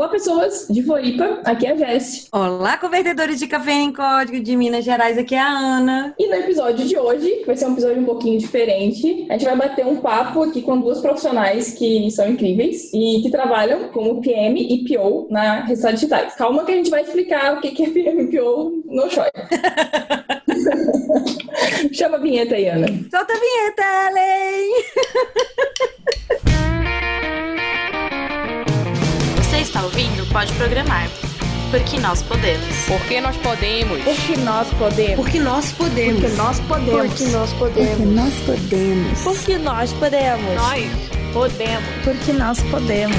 Olá, pessoas de Floripa, aqui é a Jess. Olá, convertedores de café em código de Minas Gerais, aqui é a Ana. E no episódio de hoje, que vai ser um episódio um pouquinho diferente, a gente vai bater um papo aqui com duas profissionais que são incríveis e que trabalham como PM e PO na Resultados Digitais. Calma que a gente vai explicar o que é PM e PO no show. Chama a vinheta aí, Ana. Solta a vinheta, Ellen! Você está ouvindo? Pode programar. Porque nós podemos. Porque nós podemos. Porque nós podemos. Porque nós podemos. Porque nós podemos. Porque nós podemos. Porque nós podemos. Nós podemos. Porque nós podemos.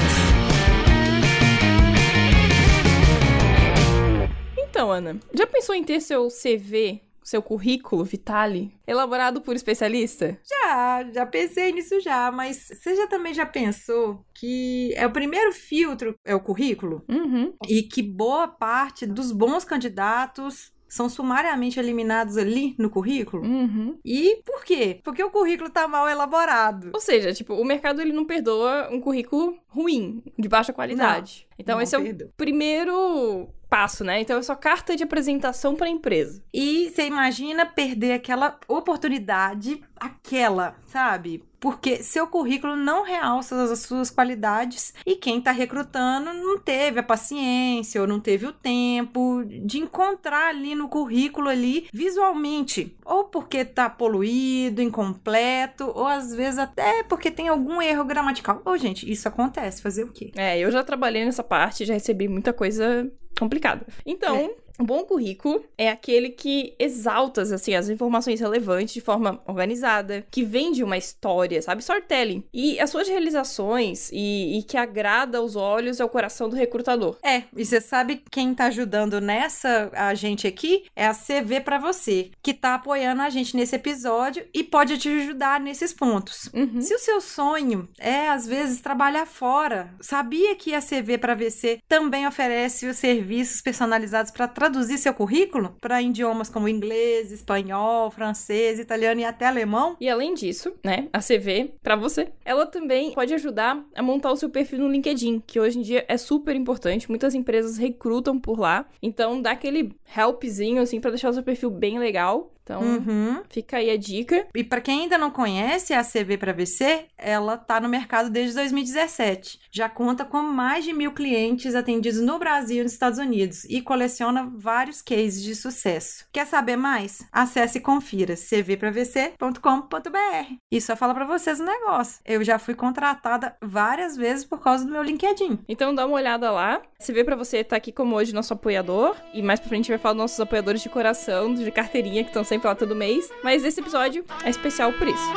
Então, Ana, já pensou em ter seu CV seu currículo Vitale, elaborado por especialista? Já, já pensei nisso já, mas você já também já pensou que é o primeiro filtro é o currículo? Uhum. E que boa parte dos bons candidatos são sumariamente eliminados ali no currículo? Uhum. E por quê? Porque o currículo tá mal elaborado. Ou seja, tipo, o mercado ele não perdoa um currículo ruim, de baixa qualidade. então não esse é o perdoa. primeiro passo, né? Então é só carta de apresentação para a empresa. E você imagina perder aquela oportunidade, aquela, sabe? Porque seu currículo não realça as suas qualidades e quem tá recrutando não teve a paciência ou não teve o tempo de encontrar ali no currículo ali visualmente, ou porque tá poluído, incompleto, ou às vezes até porque tem algum erro gramatical. Ô, gente, isso acontece, fazer o quê? É, eu já trabalhei nessa parte, já recebi muita coisa complicada. Então, um bom currículo é aquele que exalta assim, as informações relevantes de forma organizada, que vende uma história, sabe? Storytelling. E as suas realizações e, e que agrada aos olhos e ao coração do recrutador. É, e você sabe quem tá ajudando nessa a gente aqui é a CV pra você, que tá apoiando a gente nesse episódio e pode te ajudar nesses pontos. Uhum. Se o seu sonho é às vezes trabalhar fora, sabia que a CV para VC também oferece os serviços personalizados para traduzir seu currículo para idiomas como inglês, espanhol, francês, italiano e até alemão? E além disso, né, a CV, pra você, ela também pode ajudar a montar o seu perfil no LinkedIn, que hoje em dia é super importante. Muitas empresas recrutam por lá. Então, dá aquele helpzinho, assim, pra deixar o seu perfil bem legal. Então, Uhum. fica aí a dica. E para quem ainda não conhece a CV para VC, ela tá no mercado desde 2017. Já conta com mais de mil clientes atendidos no Brasil e nos Estados Unidos e coleciona vários cases de sucesso. Quer saber mais? Acesse e confira cvpravc.com.br. E só fala para vocês um negócio. Eu já fui contratada várias vezes por causa do meu LinkedIn. Então, dá uma olhada lá. CV pra você tá aqui como hoje nosso apoiador. E mais pra frente a gente vai falar dos nossos apoiadores de coração, de carteirinha, que estão sempre lá todo mês. Mas esse episódio é especial por isso.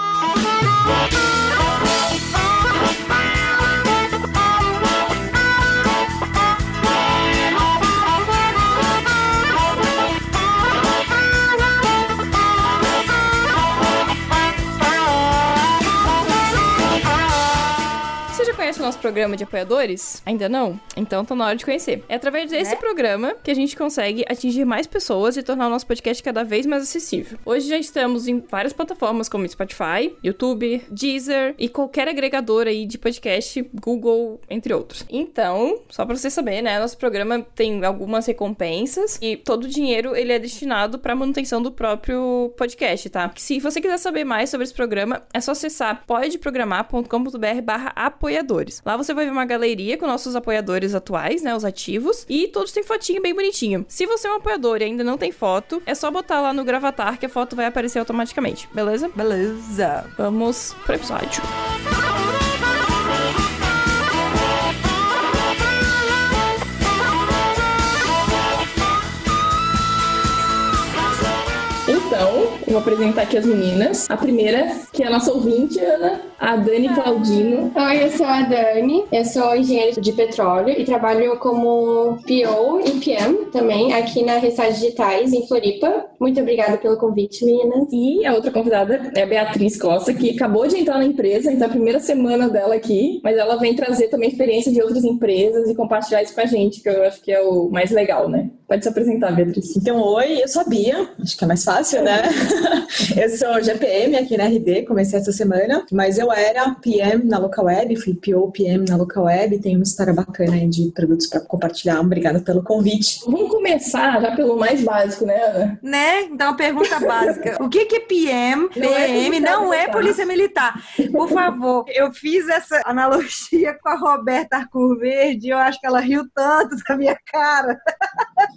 Você programa de apoiadores? Ainda não? Então tá na hora de conhecer. É através desse Né? programa que a gente consegue atingir mais pessoas e tornar o nosso podcast cada vez mais acessível. Hoje já estamos em várias plataformas como Spotify, YouTube, Deezer e qualquer agregador aí de podcast, Google, entre outros. Então, só pra você saber, né, nosso programa tem algumas recompensas e todo o dinheiro ele é destinado pra manutenção do próprio podcast, tá? Se você quiser saber mais sobre esse programa, é só acessar podeprogramar.com.br barra apoiadores. Lá você vai ver uma galeria com nossos apoiadores atuais, né, os ativos, e todos têm fotinho bem bonitinho. Se você é um apoiador e ainda não tem foto, é só botar lá no Gravatar que a foto vai aparecer automaticamente, beleza? Beleza. Vamos pro episódio. Então, eu vou apresentar aqui as meninas. A primeira, que é a nossa ouvinte, Ana, a Dani Claudino. Oi, eu sou a Dani, eu sou engenheira de petróleo e trabalho como PO e PM também aqui na Restart Digitais, em Floripa. Muito obrigada pelo convite, meninas. E a outra convidada é a Beatriz Costa, que acabou de entrar na empresa, então é a primeira semana dela aqui, mas ela vem trazer também experiência de outras empresas e compartilhar isso com a gente, que eu acho que é o mais legal, né? Pode se apresentar, Beatriz. Então, oi, eu sou a Bia, acho que é mais fácil, né? eu sou GPM aqui na RD, comecei essa semana, mas eu era PM na Local Web, fui PO PM na Local Web, tem uma história bacana aí de produtos para compartilhar. Obrigada pelo convite. Vamos começar já pelo mais básico, né, Ana? Né? Então, a pergunta básica. O que que é PM? PM não é polícia militar. Por favor, eu fiz essa analogia com a Roberta Arcur Verde, eu acho que ela riu tanto da minha cara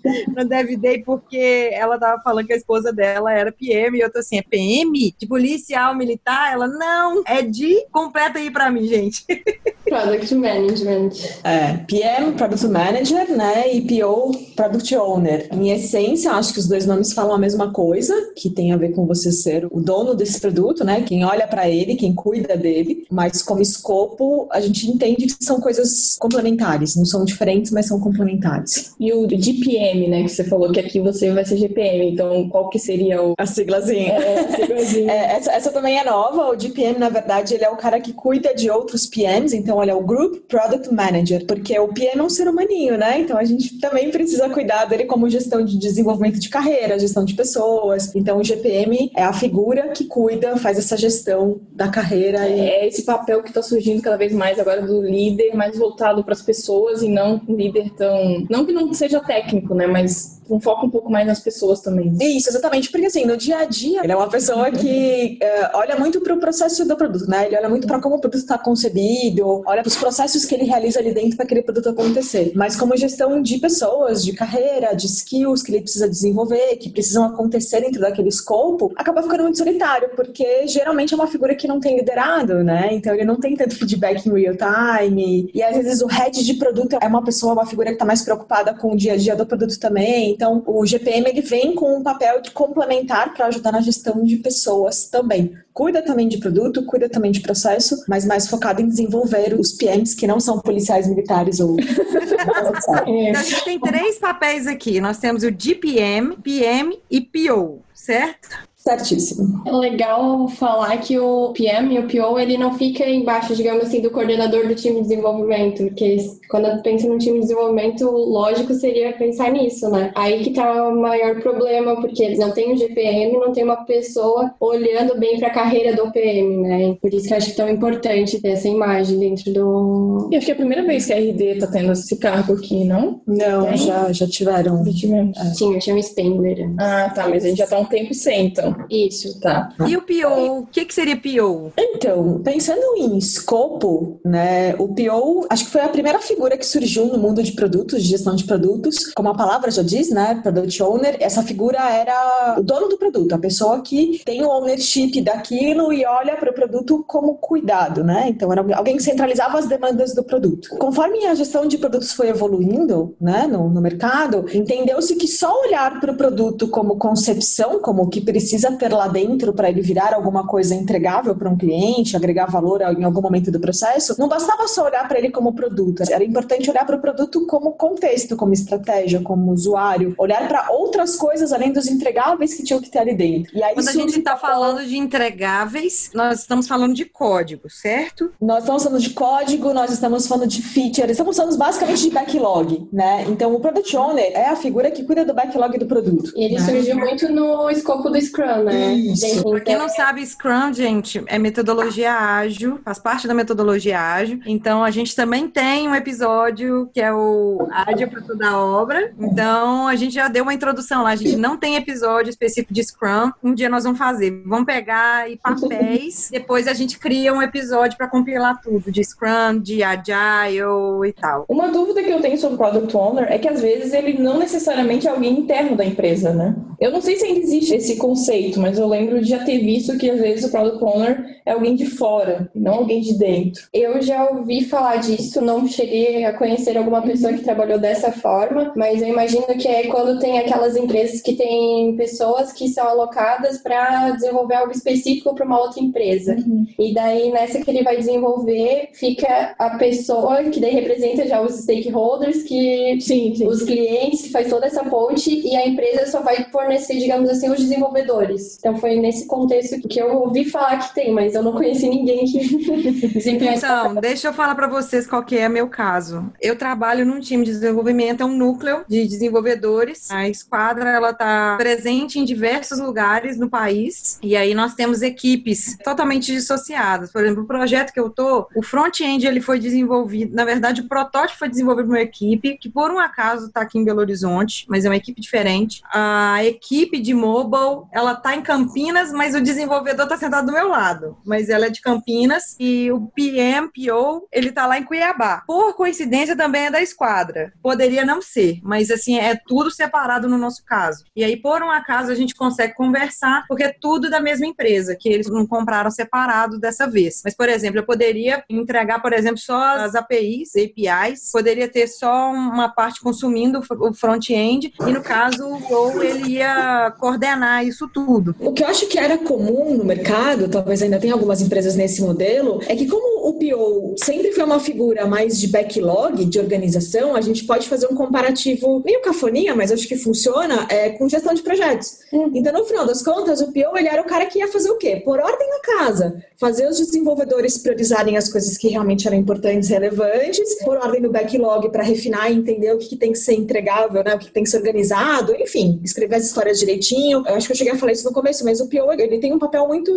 no Dev Day, porque ela tava falando que a esposa dela era PM, e eu tô assim, é PM? De policial militar? Ela, não, é de... Completa aí pra mim, gente. Product Management. É, PM, Product Manager, né, e PO, Product Owner. Em essência, acho que os dois nomes falam a mesma coisa, que tem a ver com você ser o dono desse produto, né, quem olha para ele, quem cuida dele, mas como escopo, a gente entende que são coisas complementares, não são diferentes, mas são complementares. E o GPM, né, que você falou que aqui você vai ser GPM, então qual que seria o... A siglazinha. É, a siglazinha. É, essa, essa também é nova, o GPM, na verdade, ele é o cara que cuida de outros PMs, então, olha, o Group Product Manager, porque o PM é um ser humaninho, né, então a gente também precisa cuidar dele como gestão de desenvolvimento de carreira, gestão de pessoas, então o GPM é a figura que cuida, faz essa gestão da carreira É esse papel que está surgindo cada vez mais agora do líder, mais voltado para as pessoas e não um líder tão. Não que não seja técnico, né? Mas um foco um pouco mais nas pessoas também. Isso, exatamente, porque assim, no dia a dia, ele é uma pessoa que eh, olha muito para o processo do produto, né? Ele olha muito para como o produto está concebido, olha para os processos que ele realiza ali dentro para aquele produto acontecer. Mas como gestão de pessoas, de carreira, de skills que ele precisa desenvolver, que precisam acontecer dentro daquele escopo, acaba ficando muito solitário, porque geralmente é uma figura que não tem liderado, né? Então ele não tem tanto feedback em real time, e às vezes o head de produto é uma pessoa, uma figura que está mais preocupada com o dia a dia do produto também. Então o GPM ele vem com um papel de complementar para ajudar na gestão de pessoas também. Cuida também de produto, cuida também de processo, mas mais focado em desenvolver os PMs que não são policiais militares ou Então, a gente tem três papéis aqui. Nós temos o GPM, PM e PO, certo? Certíssimo. É legal falar que o PM e o PO, ele não fica embaixo, digamos assim, do coordenador do time de desenvolvimento, porque quando eu penso no time de desenvolvimento, lógico seria pensar nisso, né? Aí que tá o maior problema, porque eles não têm o GPM, não tem uma pessoa olhando bem para a carreira do PM, né? Por isso que eu acho tão importante ter essa imagem dentro do... E acho que é a primeira vez que a RD tá tendo esse cargo aqui, não? Não, Tem? já, já tiveram. Já tivemos. Tinha, tinha um Spengler. Ah, tá, mas a gente já tá há um tempo sem, então. Isso. Tá. E o PO? O que, que seria PO? Então, pensando em escopo, né, o PO, acho que foi a primeira figura que surgiu no mundo de produtos, de gestão de produtos, como a palavra já diz, né, Product Owner, essa figura era o dono do produto, a pessoa que tem o ownership daquilo e olha para o produto como cuidado, né, então era alguém que centralizava as demandas do produto. Conforme a gestão de produtos foi evoluindo, né, no, no mercado, entendeu-se que só olhar para o produto como concepção, como o que precisa ter lá dentro para ele virar alguma coisa entregável para um cliente, agregar valor em algum momento do processo, não bastava só olhar para ele como produto, era importante olhar para o produto como contexto, como estratégia, como usuário, olhar para outras coisas além dos entregáveis que tinham que ter ali dentro. E aí Quando a gente está falando de entregáveis, nós estamos falando de código, certo? Nós estamos falando de código, nós estamos falando de feature, estamos falando basicamente de backlog, né? Então o Product Owner é a figura que cuida do backlog do produto. E ele né? surgiu muito no escopo do Scrum, né? Isso. Pra quem não sabe, Scrum, gente, é metodologia ágil, faz parte da metodologia ágil. Então, a gente também tem um episódio que é o Ágil para toda a obra. Então, a gente já deu uma introdução lá. A gente não tem episódio específico de Scrum. Um dia nós vamos fazer. Vamos pegar aí papéis, depois a gente cria um episódio para compilar tudo de Scrum, de Agile e tal. Uma dúvida que eu tenho sobre o Product Owner é que às vezes ele não necessariamente é alguém interno da empresa, né? Eu não sei se ainda existe esse conceito, mas eu lembro de já ter visto que às vezes o Product Owner é alguém de fora, não alguém de dentro. Eu já ouvi falar disso, não cheguei a conhecer alguma pessoa que trabalhou dessa forma, mas eu imagino que é quando tem aquelas empresas que têm pessoas que são alocadas para desenvolver algo específico para uma outra empresa. E daí, nessa que ele vai desenvolver, fica a pessoa que daí representa já os stakeholders, que Sim, sim. os clientes, que faz toda essa ponte, e a empresa só vai fornecer, digamos assim, os desenvolvedores. Desenvolvedores. Então foi nesse contexto que eu ouvi falar que tem, mas eu não conheci ninguém que desempenha esse Então, deixa eu falar para vocês qual que é meu caso. Eu trabalho num time de desenvolvimento, é um núcleo de desenvolvedores. A esquadra, ela tá presente em diversos lugares no país. E aí nós temos equipes totalmente dissociadas. Por exemplo, o projeto que eu tô, o front-end ele foi desenvolvido, na verdade, o protótipo foi desenvolvido por uma equipe que por um acaso tá aqui em Belo Horizonte, mas é uma equipe diferente. A equipe de mobile, ela tá em Campinas, mas o desenvolvedor tá sentado do meu lado. Mas ela é de Campinas e o PM, PO, ele tá lá em Cuiabá. Por coincidência, também é da esquadra. Poderia não ser, mas assim, é tudo separado no nosso caso. E aí, por um acaso, a gente consegue conversar, porque é tudo da mesma empresa, que eles não compraram separado dessa vez. Mas, por exemplo, eu poderia entregar, por exemplo, só as APIs, APIs, poderia ter só uma parte consumindo o front-end, e no caso, o Go, ele ia coordenar isso tudo. O que eu acho que era comum no mercado, talvez ainda tenha algumas empresas nesse modelo, é que como o PO sempre foi uma figura mais de backlog, de organização, a gente pode fazer um comparativo meio cafoninha, mas acho que funciona, é, com gestão de projetos. Então, no final das contas, o PO ele era o cara que ia fazer o quê? Por ordem na casa. Fazer os desenvolvedores priorizarem as coisas que realmente eram importantes, relevantes, por ordem no backlog para refinar e entender o que, que tem que ser entregável, né? o que, que tem que ser organizado, enfim, escrever as histórias direitinho. Eu acho que eu cheguei a falar isso no começo, mas o PO ele tem um papel muito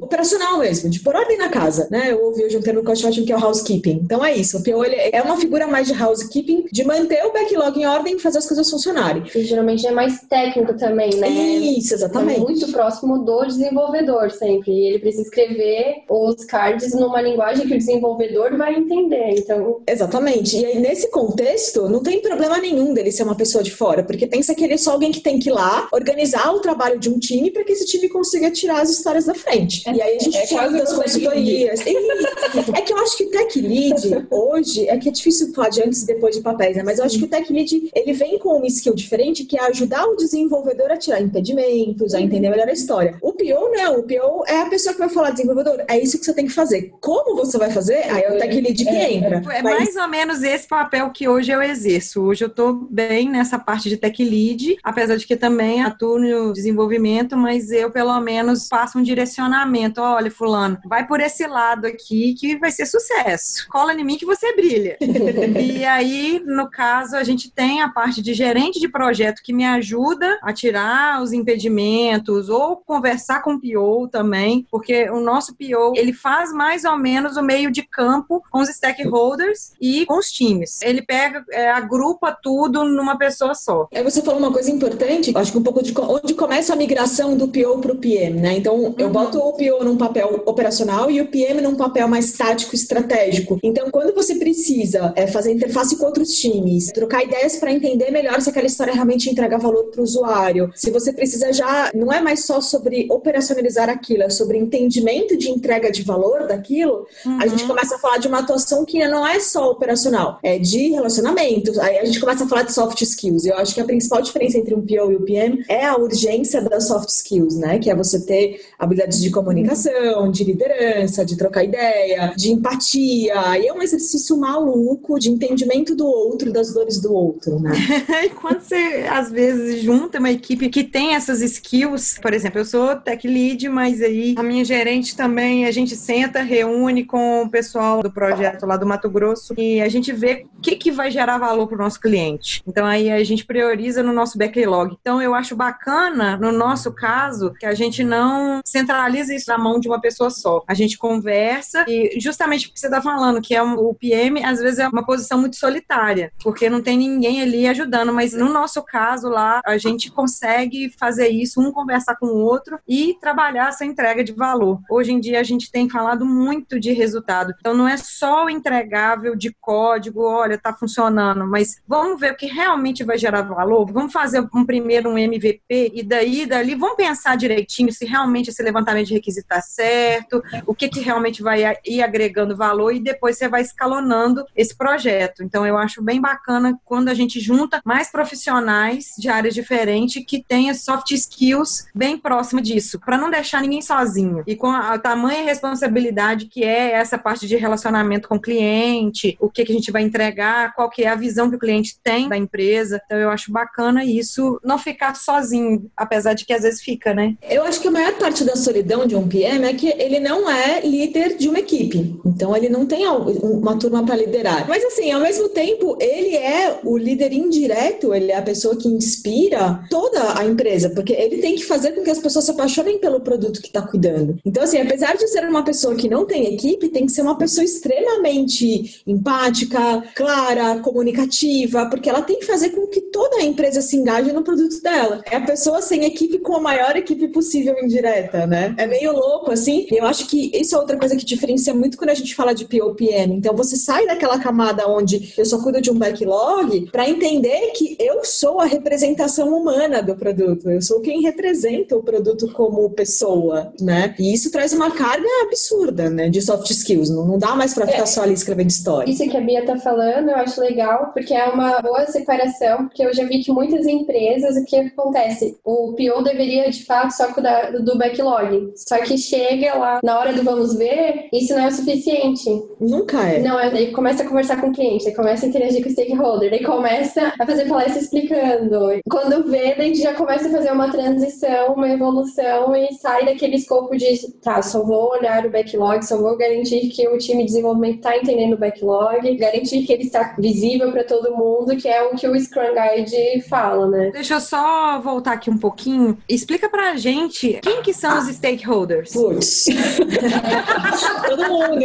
operacional mesmo, de pôr ordem na casa. Né? Eu ouvi hoje um termo que eu acho ótimo que é o housekeeping. Então é isso, o PO ele é uma figura mais de housekeeping, de manter o backlog em ordem e fazer as coisas funcionarem. E geralmente é mais técnico também, né? Isso, É exatamente. muito próximo do desenvolvedor sempre. E ele precisa escrever os cards numa linguagem que o desenvolvedor vai entender. Então, Exatamente. E aí, nesse contexto, não tem problema nenhum dele ser uma pessoa de fora, porque pensa que ele é só alguém que tem que ir lá organizar o trabalho de um time para que esse time consiga tirar as histórias da frente. e aí a gente é fala das consultorias. É que eu acho que o tech lead hoje é que é difícil falar de antes e depois de papéis, né? Mas eu acho que o tech lead ele vem com uma skill diferente que é ajudar o desenvolvedor a tirar impedimentos, a entender melhor a história. O PO não, o PO é a pessoa que vai falar desenvolvedor, é isso que você tem que fazer. Como você vai fazer? Aí é o tech lead que entra. É Mas- mais ou menos esse papel que hoje eu exerço. Hoje eu estou bem nessa parte de tech lead, apesar de que também atuo no desenvolvimento, mas eu pelo menos passo um direcionamento. Olha, fulano, vai por esse lado aqui que vai ser sucesso. Cola em mim que você brilha. e aí, no caso, a gente tem a parte de gerente de projeto que me ajuda a tirar os impedimentos ou conversar com o PO também, porque o nosso PO, ele faz mais ou menos o meio de campo com os stakeholders e com os times. Ele pega, é, agrupa tudo numa pessoa só. Aí você falou uma coisa importante, acho que um pouco de onde começa a migração do PO para o PM, né? Então, eu boto o PO num papel operacional e o PM num papel mais tático, estratégico. Então, quando você precisa é, fazer interface com outros times, trocar ideias para entender melhor se aquela história realmente entrega valor para o usuário, se você precisa já, não é mais só sobre operacionalizar aquilo, é sobre entendimento de entrega de valor daquilo, a gente começa a falar de uma atuação que não é só operacional, é de relacionamento. Aí a gente começa a falar de soft skills. Eu acho que a principal diferença entre um PO e o PM é a urgência das soft skills, né? Que é você ter habilidades de comunicação, de liderança, de trocar ideia, de empatia. E é um exercício maluco de entendimento do outro, das dores do outro, né? Quando você, às vezes, junta uma equipe que tem essas skills, por exemplo, eu sou tech lead, mas aí a minha gerente também, a gente senta, reúne com o pessoal do projeto lá do Mato Grosso e a gente vê o que, que vai gerar valor para o nosso cliente. Então aí a gente prioriza no nosso backlog. Então eu acho bacana, no nosso caso, que a gente não centraliza isso na mão de uma pessoa só. A gente conversa e justamente o que você está falando, que é um- o PM, às vezes é uma posição muito solitária, porque não tem ninguém ali ajudando, mas no nosso caso lá, a gente consegue fazer isso, um conversar com o outro e trabalhar essa entrega de valor. Hoje em dia a gente tem falado muito de resultado. Então não é só o entregável de código, olha, tá funcionando, mas vamos ver o que realmente vai gerar valor. Vamos fazer um primeiro um MVP e daí dali vamos pensar direitinho se realmente esse levantamento de requisito está certo, o que que realmente vai ir agregando valor e depois você vai escalonando esse projeto. Então eu acho bem bacana quando a gente junta mais profissionais de áreas diferentes que tenham soft skills bem próximo disso, para não deixar ninguém sozinho. E com a, a tamanha responsabilidade que é essa parte de relacionamento com o cliente, o que, que a gente vai entregar, qual que é a visão que o cliente tem da empresa. Então eu acho bacana isso, não ficar sozinho, apesar de que às vezes fica, né? Eu acho que a maior parte da solidão de um PM é que ele não é líder de uma equipe. Então ele não tem uma turma para liderar. Mas assim, ao mesmo tempo, ele é o líder indireto, ele é a pessoa que inspira toda a empresa, porque ele tem que fazer com que as pessoas se apaixonem pelo produto que está cuidando. Então, assim, apesar de ser uma pessoa que não tem equipe, tem que ser uma pessoa extremamente empática, clara, comunicativa, porque ela tem que fazer com que toda a empresa se engaje no produto dela. É a pessoa sem equipe com a maior equipe possível indireta, né? É meio louco, assim. Eu acho que isso é outra coisa que diferencia muito quando a gente fala de POPM. Então, você sai daquela camada onde eu só cuido de um backlog para entender que eu sou a representação humana do produto. Eu sou quem representa o produto como pessoa, né? E isso traz uma carga absurda, né? De soft skills. Não, não dá mais para ficar é, só ali escrevendo história. Isso que a Bia tá falando, eu acho legal, porque é uma boa separação, porque eu já vi que muitas empresas, o que acontece? O PO deveria, de fato, só cuidar do backlog. Só que chega lá, na hora do vamos ver, isso não é o suficiente. Nunca é. Não, é, ele começa a conversar com o cliente, ele começa a interagir com o stakeholder, ele começa a fazer palestra explicando. Quando vê, a gente já começa a fazer uma transição, uma evolução e sai daquele escopo de, tá, só vou olhar o backlog, só vou garantir que o time de desenvolvimento está entendendo o backlog, garantir que ele está visível para todo mundo, que é o que o Scrum Guide fala, né? Deixa eu só voltar aqui um pouquinho. Explica pra gente quem que são os stakeholders. Putz. todo mundo.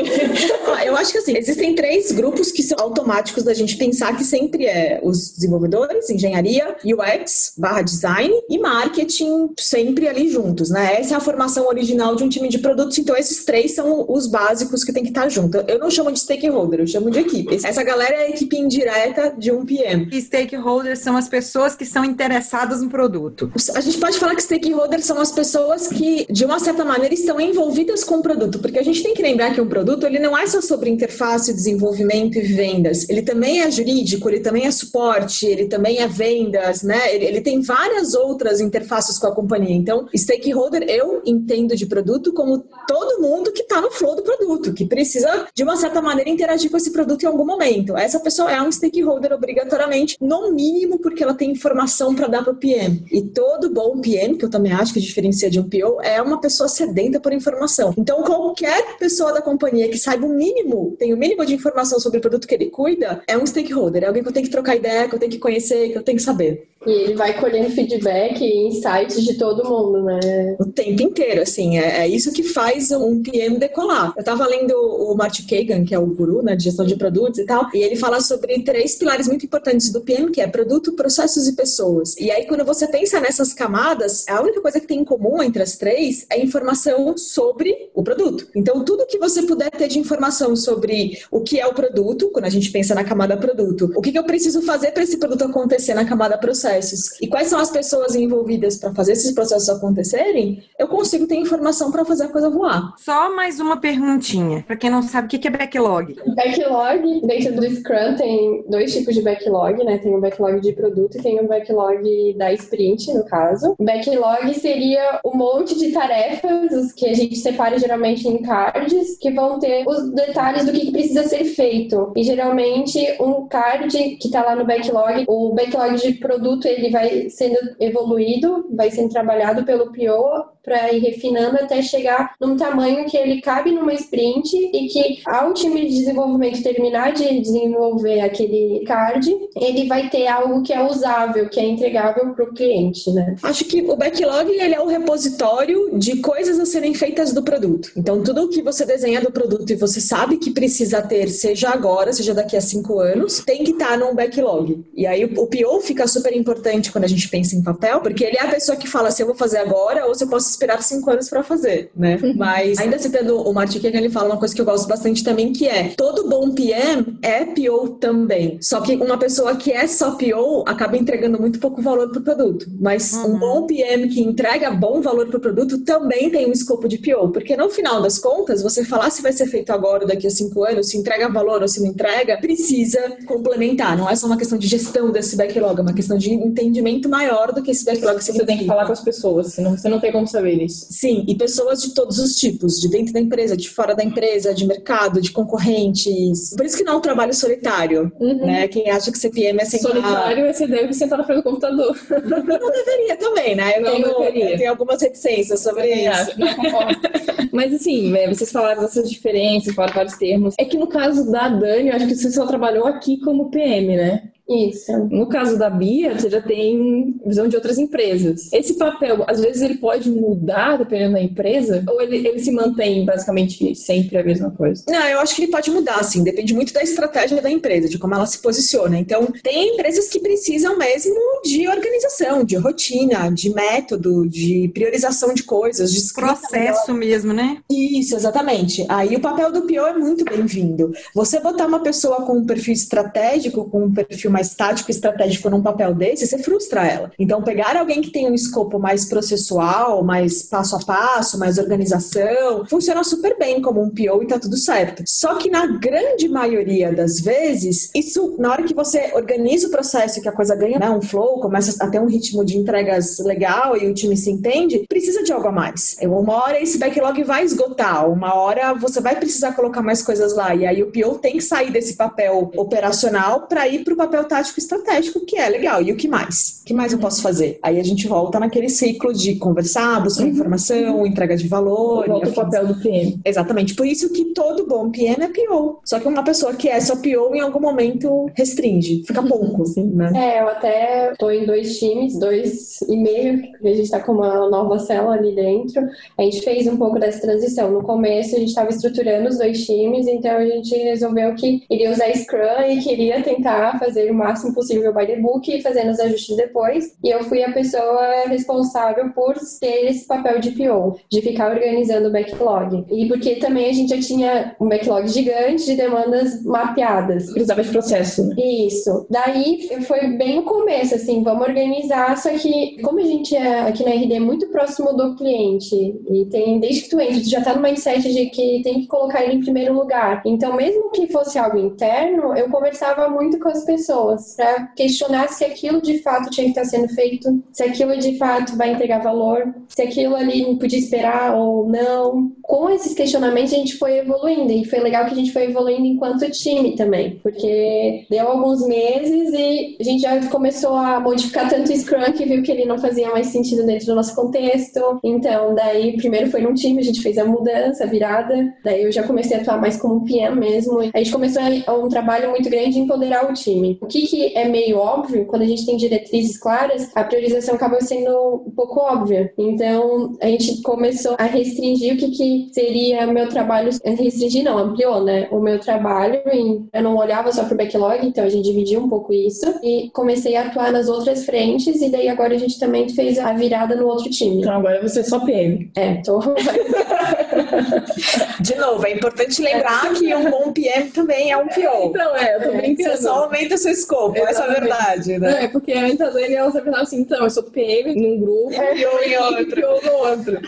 Eu acho que assim, existem três grupos que são automáticos da gente pensar que sempre é os desenvolvedores, engenharia, UX, barra design e marketing sempre ali juntos, né? Essa é a formação original de um time de produtos, então esses três são os básicos que tem que estar junto. Eu não chamo de stakeholder, eu chamo de equipe. Essa galera é a equipe indireta de um PM. E stakeholders são as pessoas que são interessadas no produto. A gente pode falar que stakeholders são as pessoas que, de uma certa maneira, estão envolvidas com o produto, porque a gente tem que lembrar que um produto ele não é só sobre interface, desenvolvimento e vendas. Ele também é jurídico, ele também é suporte, ele também é vendas, né? Ele, ele tem várias outras interfaces com a companhia. Então, stakeholder eu entendo de produto como todo mundo que está no flow do produto, que precisa, de uma certa maneira, interagir com esse produto em algum momento. Essa pessoa é um stakeholder obrigatoriamente, no mínimo porque ela tem informação para dar para o PM. E todo bom PM, que eu também acho que diferencia de um PO, é uma pessoa sedenta por informação. Então, qualquer pessoa da companhia que saiba o mínimo, tem o mínimo de informação sobre o produto que ele cuida, é um stakeholder, é alguém que eu tenho que trocar ideia, que eu tenho que conhecer, que eu tenho que saber. E ele vai colhendo feedback e insights de todo mundo, né? O tempo inteiro, assim. É, é isso que faz um PM decolar. Eu tava lendo o Marty Kagan, que é o guru né, de gestão de produtos e tal, e ele fala sobre três pilares muito importantes do PM, que é produto, processos e pessoas. E aí, quando você pensa nessas camadas, a única coisa que tem em comum entre as três é informação sobre o produto. Então, tudo que você puder ter de informação sobre o que é o produto, quando a gente pensa na camada produto, o que, que eu preciso fazer para esse produto acontecer na camada processo, processos e quais são as pessoas envolvidas para fazer esses processos acontecerem, eu consigo ter informação para fazer a coisa voar. Só mais uma perguntinha, para quem não sabe, o que é backlog? Backlog, dentro do Scrum tem dois tipos de backlog, né? Tem o backlog de produto e tem o backlog da sprint, no caso. Backlog seria um monte de tarefas, os que a gente separa geralmente em cards, que vão ter os detalhes do que precisa ser feito. E geralmente um card que está lá no backlog, o backlog de produto ele vai sendo evoluído, vai sendo trabalhado pelo PO para ir refinando até chegar num tamanho que ele cabe numa sprint e que ao time de desenvolvimento terminar de desenvolver aquele card, ele vai ter algo que é usável, que é entregável para o cliente, né? Acho que o backlog ele é o repositório de coisas a serem feitas do produto. Então tudo o que você desenha do produto e você sabe que precisa ter, seja agora, seja daqui a cinco anos, tem que estar tá num backlog. E aí o PO fica super importante quando a gente pensa em papel, porque ele é a pessoa que fala se eu vou fazer agora ou se eu posso esperar cinco anos para fazer, né? Uhum. Mas ainda citando o Martin Kagan, ele fala uma coisa que eu gosto bastante também, que é todo bom PM é PO também. Só que uma pessoa que é só PO acaba entregando muito pouco valor pro produto. Mas uhum. um bom PM que entrega bom valor pro produto também tem um escopo de PO, porque no final das contas, você falar se vai ser feito agora ou daqui a cinco anos, se entrega valor ou se não entrega, precisa complementar. Não é só uma questão de gestão desse backlog, é uma questão de entendimento maior do que esse backlog Você tem que falar com as pessoas, senão você não tem como saber isso. Sim, e pessoas de todos os tipos, de dentro da empresa, de fora da empresa, de mercado, de concorrentes. Por isso que não é um trabalho solitário, Uhum. né? Quem acha que CPM é sentar... Solitário, você deve sentar na frente do computador. Não deveria também, né? Eu, Não tenho, eu tenho algumas reticências sobre Também isso. acho, não concordo. Mas assim, né, vocês falaram dessas diferenças, falaram vários termos. É que no caso da Dani, eu acho que você só trabalhou aqui como PM, né? Isso. No caso da Bia, você já tem visão de outras empresas. Esse papel, às vezes, ele pode mudar dependendo da empresa? Ou ele, ele se mantém basicamente sempre a mesma coisa? Não, eu acho que ele pode mudar, assim, depende muito da estratégia da empresa, de como ela se posiciona. Então, tem empresas que precisam mesmo de organização, de rotina, de método, de priorização de coisas, de Processo mesmo, né? Isso, exatamente. Aí o papel do PO é muito bem-vindo. Você botar uma pessoa com um perfil estratégico, com um perfil mais tático e estratégico num papel desse, você frustra ela. Então, pegar alguém que tem um escopo mais processual, mais passo a passo, mais organização, funciona super bem como um PO e tá tudo certo. Só que na grande maioria das vezes, isso, na hora que você organiza o processo que a coisa ganha né, um flow, começa a ter um ritmo de entregas legal e o time se entende, precisa de algo a mais. Uma hora esse backlog vai esgotar, uma hora você vai precisar colocar mais coisas lá. E aí o PO tem que sair desse papel operacional para ir para o papel tático estratégico, que é legal. E o que mais? O que mais eu posso fazer? Aí a gente volta naquele ciclo de conversar, buscar informação, entrega de valor. Volta o papel do PM. Exatamente. Por isso que todo bom PM é PO. Só que uma pessoa que é só PO em algum momento restringe. Fica pouco, né? É, eu até tô em dois times, dois e meio, porque a gente tá com uma nova célula ali dentro. A gente fez um pouco dessa transição. No começo a gente estava estruturando os dois times, então a gente resolveu que iria usar Scrum e queria tentar fazer máximo possível by the book e fazendo os ajustes depois. E eu fui a pessoa responsável por ter esse papel de PO, de ficar organizando o backlog. E porque também a gente já tinha um backlog gigante de demandas mapeadas. Precisava de processo, né? Isso. Daí foi bem o começo, assim, vamos organizar. Só que, como a gente é aqui na RD muito próximo do cliente, e tem, desde que tu entra, tu já tá no mindset de que tem que colocar ele em primeiro lugar. Então, mesmo que fosse algo interno, eu conversava muito com as pessoas para questionar se aquilo de fato tinha que estar sendo feito, se aquilo de fato vai entregar valor, se aquilo ali podia esperar ou não. Com esses questionamentos, a gente foi evoluindo, e foi legal que a gente foi evoluindo enquanto time também, porque deu alguns meses e a gente já começou a modificar tanto o Scrum que viu que ele não fazia mais sentido dentro do nosso contexto. Então, daí, primeiro foi num time, a gente fez a mudança, a virada, daí eu já comecei a atuar mais como PM mesmo. A gente começou um trabalho muito grande de empoderar o time. O que, que é meio óbvio, quando a gente tem diretrizes claras, a priorização acaba sendo um pouco óbvia. Então, a gente começou a restringir o que, que seria meu trabalho. Restringir não, ampliou, né? O meu trabalho. Em, eu não olhava só pro backlog, então a gente dividiu um pouco isso. E comecei a atuar nas outras frentes, e daí agora a gente também fez a virada no outro time. Então agora você é só PM. É, tô. De novo, é importante lembrar que um bom PM também é um PO. Então, é, eu tô brincando. Você só aumenta o seu escopo, essa é a verdade, Não, né? é porque antes a Dani ela sempre falava assim, então, eu sou PM num grupo E PO em outro. PO no outro.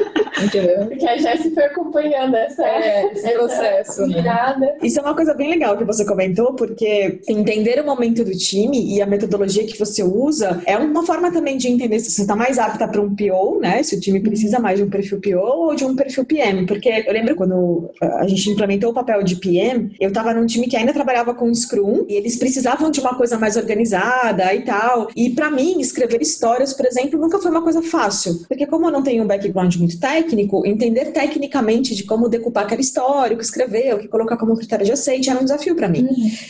Entendeu? Porque a Jessie foi acompanhando essa, É, esse processo, né? Isso é uma coisa bem legal que você comentou, porque entender o momento do time e a metodologia que você usa é uma forma também de entender se você está mais apta para um PO, né? Se o time precisa mais de um perfil PO ou de um perfil PM. Porque eu lembro quando a gente implementou o papel de PM, eu estava num time que ainda trabalhava com Scrum e eles precisavam de uma coisa mais organizada e tal. E para mim, escrever histórias, por exemplo, nunca foi uma coisa fácil. Porque como eu não tenho um background muito técnico, entender tecnicamente de como decupar aquela história, o que escrever, o que colocar como critério de aceite era um desafio para mim.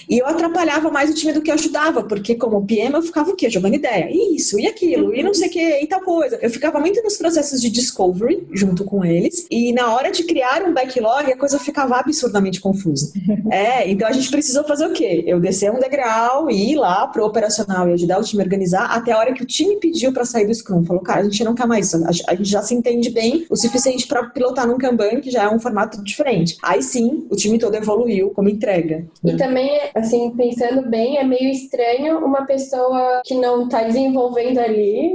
E eu atrapalhava mais o time do que ajudava, porque como PM eu ficava o quê? Jogando ideia. Isso, e aquilo, e não sei o que, e tal coisa. Eu ficava muito nos processos de discovery junto com eles, e na hora de criar um backlog a coisa ficava absurdamente confusa. É, então a gente precisou fazer o quê? Eu descer um degrau e ir lá pro operacional e ajudar o time a organizar até a hora que o time pediu para sair do Scrum. Falou, cara, a gente não quer mais isso. A gente já se entende bem o suficiente para pilotar num Kanban, que já é um formato diferente. Aí sim, o time todo evoluiu como entrega. E também, assim, pensando bem, é meio estranho uma pessoa que não tá desenvolvendo ali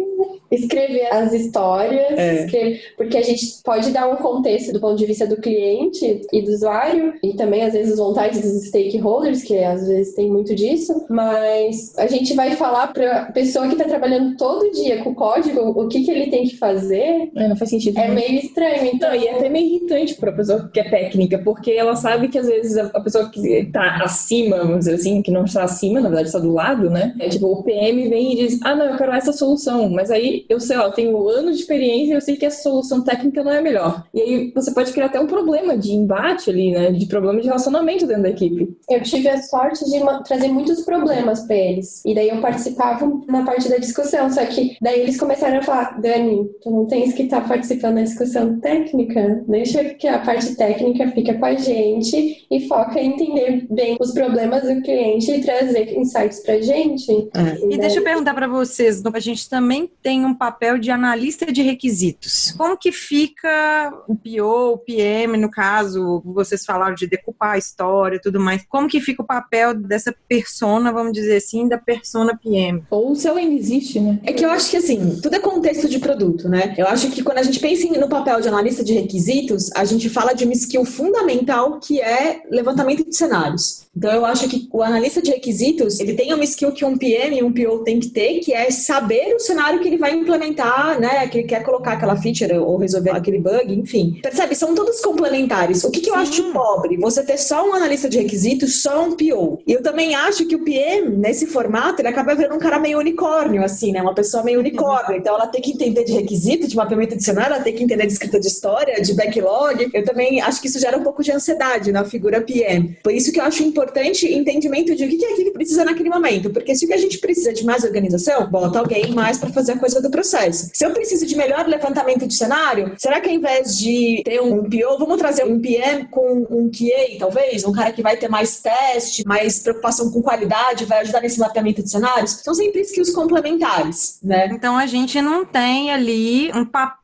escrever as histórias, É. escrever- porque a gente pode dar um contexto do ponto de vista do cliente e do usuário, e também às vezes as vontades dos stakeholders, que às vezes tem muito disso, mas a gente vai falar para a pessoa que está trabalhando todo dia com o código o que, que ele tem que fazer, É, não faz sentido. é né? meio estranho. Então, Não, e é até meio irritante pra pessoa que é técnica, porque ela sabe que às vezes a a pessoa que tá acima, vamos dizer assim, que não está acima, na verdade está do lado, né? É tipo, o PM vem e diz, ah, não, eu quero essa solução, mas aí eu sei lá, eu tenho anos de experiência e eu sei que essa solução técnica não é a melhor. E aí você pode criar até um problema de embate ali, né? De problema de relacionamento dentro da equipe. Eu tive a sorte de trazer muitos problemas para eles. E daí eu participava na parte da discussão. Só que daí eles começaram a falar: Dani, tu não tens que estar participando da discussão técnica. Deixa que a parte técnica fica com a gente e foca em entender bem os problemas do cliente e trazer insights pra gente. E deixa eu perguntar para vocês, a gente também tem um papel de analista de requisitos. Como que fica o PO, o No caso, vocês falaram de decupar a história e tudo mais. Como que fica o papel dessa persona, vamos dizer assim, da persona PM? Ou se ela ainda existe, né? É que eu acho que assim, tudo é contexto de produto, né? Eu acho que quando a gente pensa no papel de analista de requisitos, a gente fala de uma skill fundamental que é levantamento de cenários. Então eu acho que o analista de requisitos, ele tem uma skill que um PM e um PO tem que ter, que é saber o cenário que ele vai implementar, né? Que ele quer colocar aquela feature ou resolver aquele bug, enfim. Percebe? São todos complementares. O que, que eu acho pobre? Você ter só um analista de requisitos, só um PO. E eu também acho que o PM, nesse formato, ele acaba virando um cara meio unicórnio, assim, né? Uma pessoa meio unicórnio. Então ela tem que entender de requisito, de mapeamento de cenário, ela tem que entender de escrita de história, de backlog. Eu também acho que isso gera um pouco de ansiedade na figura PM. Por isso que eu acho importante entendimento de o que é que ele precisa naquele momento. Porque se o que a gente precisa de mais organização, bota alguém mais para fazer a coisa do processo. Se eu preciso de melhor levantamento de cenário, será que ao invés de ter um PO, vamos trazer um PM com um QA, talvez? Um cara que vai ter mais teste, mais preocupação com qualidade, vai ajudar nesse mapeamento de cenários? São sempre skills complementares, né? Então a gente não tem ali um papel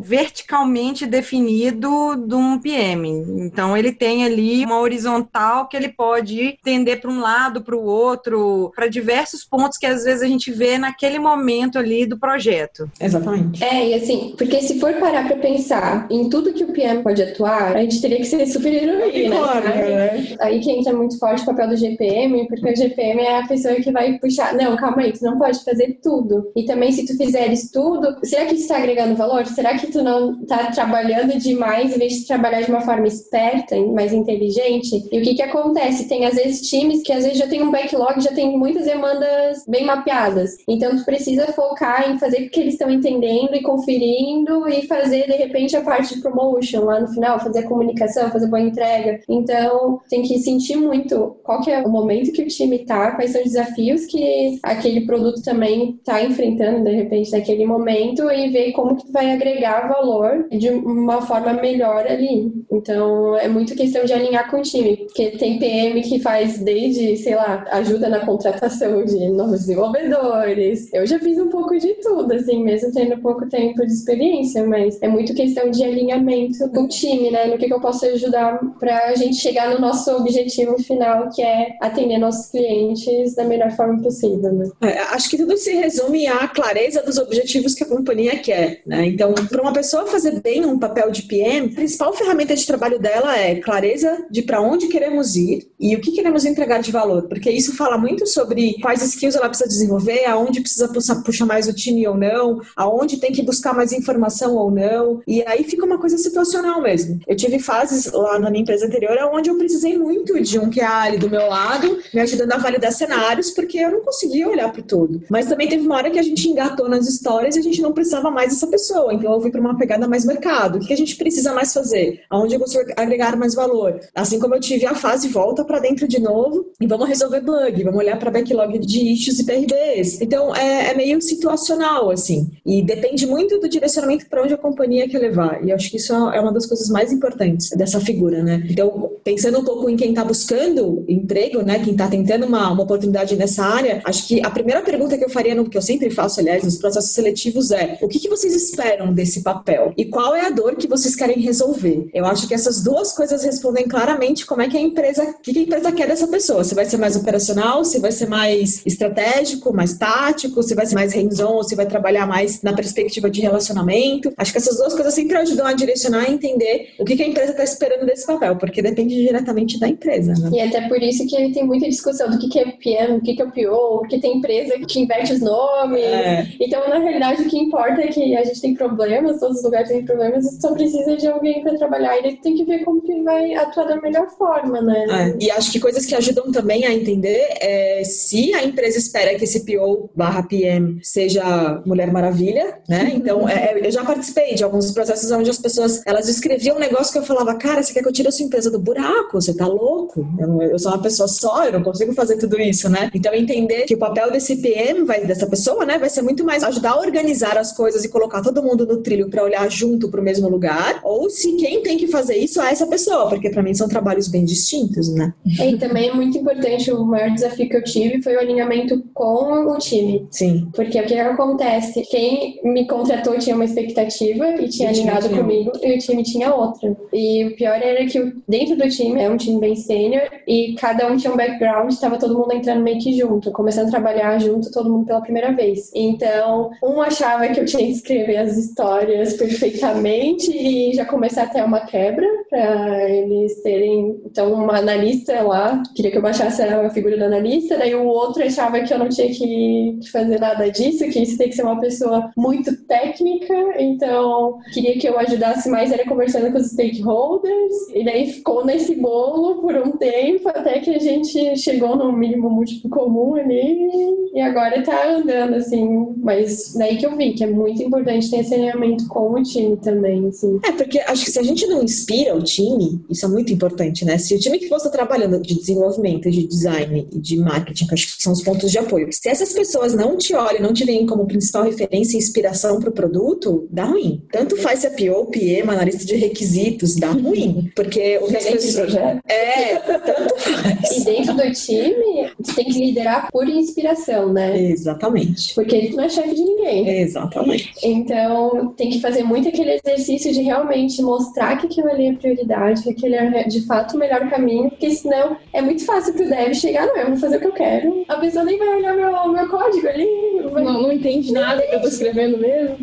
verticalmente definido de um PM. Então ele tem ali uma horizontal que ele pode tender para um lado, para o outro, para diversos pontos que às vezes a gente vê naquele momento ali do projeto. Exatamente. É, e assim, porque se for parar pra pensar em tudo que o PM pode atuar, a gente teria que ser super heroína, Unicórnio, sabe? né? Aí que entra muito forte o papel do GPM, porque o GPM é a pessoa que vai puxar. Não, calma aí, tu não pode fazer tudo. E também, se tu fizeres tudo, será que isso está agregando valor? Será que tu não tá trabalhando demais em vez de trabalhar de uma forma esperta, mais inteligente? E o que que acontece? Tem às vezes times que às vezes já tem um backlog, já tem muitas demandas bem mapeadas. Então, tu precisa focar em fazer o que eles estão entendendo e conferindo e fazer, de repente, a parte de promotion lá no final, fazer a comunicação, fazer boa entrega. Então, tem que sentir muito qual que é o momento que o time tá, quais são os desafios que aquele produto também tá enfrentando, de repente, naquele momento e ver como que vai agregar valor de uma forma melhor ali. Então, é muito questão de alinhar com o time, porque tem PM que faz desde, sei lá, ajuda na contratação de novos desenvolvedores. Eu já fiz um pouco de tudo, assim, mesmo tendo pouco tempo de experiência, mas é muito questão de alinhamento com o time, né? No que, que eu posso ajudar pra gente chegar no nosso objetivo final, que é atender nossos clientes da melhor forma possível, né? É, acho que tudo se resume à clareza dos objetivos que a companhia quer, né? Então, para uma pessoa fazer bem um papel de PM, a principal ferramenta de trabalho dela é clareza de para onde queremos ir e o que queremos entregar de valor, porque isso fala muito sobre quais skills ela precisa desenvolver, aonde precisa puxar, mais o time ou não, aonde tem que buscar mais informação ou não, e aí fica uma coisa situacional mesmo. Eu tive fases lá na minha empresa anterior onde eu precisei muito de um QA do meu lado, me ajudando a validar cenários, porque eu não conseguia olhar para todo. Mas também teve uma hora que a gente engatou nas histórias e a gente não precisava mais dessa pessoa, então eu fui para uma pegada mais mercado. O que a gente precisa mais fazer? Aonde eu consigo agregar mais valor? Assim como eu tive a fase volta para dentro de novo e vamos resolver bug, vamos olhar para backlog de issues e PRBs. Então é, é meio situacional assim e depende muito do direcionamento para onde a companhia quer levar. E eu acho que isso é uma das coisas mais importantes dessa figura, né? Então pensando um pouco em quem está buscando emprego, né? Quem está tentando uma, uma oportunidade nessa área, acho que a primeira pergunta que eu faria, no, que eu sempre faço, aliás, nos processos seletivos é o que, que vocês esperam desse papel e qual é a dor que vocês querem resolver. Eu acho que essas duas coisas respondem claramente como é que a empresa, o que a empresa quer dessa pessoa. Se vai ser mais operacional, se vai ser mais estratégico, mais tático, se vai ser mais hands-on, se vai trabalhar mais na perspectiva de relacionamento. Acho que essas duas coisas sempre ajudam a direcionar e entender o que a empresa está esperando desse papel, porque depende diretamente da empresa. Né? E até por isso que tem muita discussão do que é PM, o que é PO, porque tem empresa que inverte os nomes. É. Então, na realidade, o que importa é que a gente tem problemas, todos os lugares têm problemas, e só precisa de alguém para trabalhar. E ele tem que ver como que vai atuar da melhor forma, né? É. E acho que coisas que ajudam também a entender é se a empresa espera que esse PO barra PM seja Mulher Maravilha, né? Então, é, é, eu já participei de alguns processos onde as pessoas, elas escreviam um negócio que eu falava, cara, você quer que eu tire a sua empresa do buraco? Você tá louco? Eu, eu sou uma pessoa só, eu não consigo fazer tudo isso, né? Então, entender que o papel desse PM, vai, dessa pessoa, né, vai ser muito mais ajudar a organizar as coisas e colocar todo mundo no trilho para olhar junto para o mesmo lugar, ou se quem tem que fazer isso é essa pessoa, porque para mim são trabalhos bem distintos, né? E também é muito importante, o maior desafio que eu tive foi o alinhamento com o time. Sim. Porque o que acontece? Quem me contratou tinha uma expectativa e tinha alinhado comigo, e o time tinha outra. E o pior era que dentro do time, é um time bem sênior, e cada um tinha um background, estava todo mundo entrando meio que junto, começando a trabalhar junto, todo mundo pela primeira vez. Então, um achava que eu tinha escrever as histórias perfeitamente e já começar até uma quebra para eles terem. Então, uma analista lá queria que eu baixasse a figura do analista, daí o outro achava que eu não tinha que fazer nada disso, que isso tem que ser uma pessoa muito técnica, então queria que eu ajudasse mais era conversando com os stakeholders, e daí ficou nesse bolo por um tempo até que a gente chegou no mínimo múltiplo comum ali e agora tá andando assim, mas daí que eu vi que é muito importante ter esse alinhamento com o time também, assim. É, porque acho que se a gente não inspira o time, isso é muito importante, né? Se o time que você está trabalhando de desenvolvimento, de design e de marketing, que acho que são os pontos de apoio, se essas pessoas não te olham, não te veem como principal referência e inspiração para o produto, dá ruim. Tanto faz se é PO, PM, analista de requisitos, dá ruim. Porque o resto do projeto. É, tanto faz. E dentro do time, você tem que liderar por inspiração, né? Exatamente. Porque ele não é chefe de ninguém. Exatamente. Então, tem que fazer muito aquele exercício de realmente mostrar que aquilo ali é prioridade, que aquele é de fato o melhor caminho, porque senão é muito fácil pro dev chegar, não, eu vou fazer o que eu quero. A pessoa nem vai olhar meu, meu código ali. Vai... Não, não entende nada que eu tô escrevendo mesmo.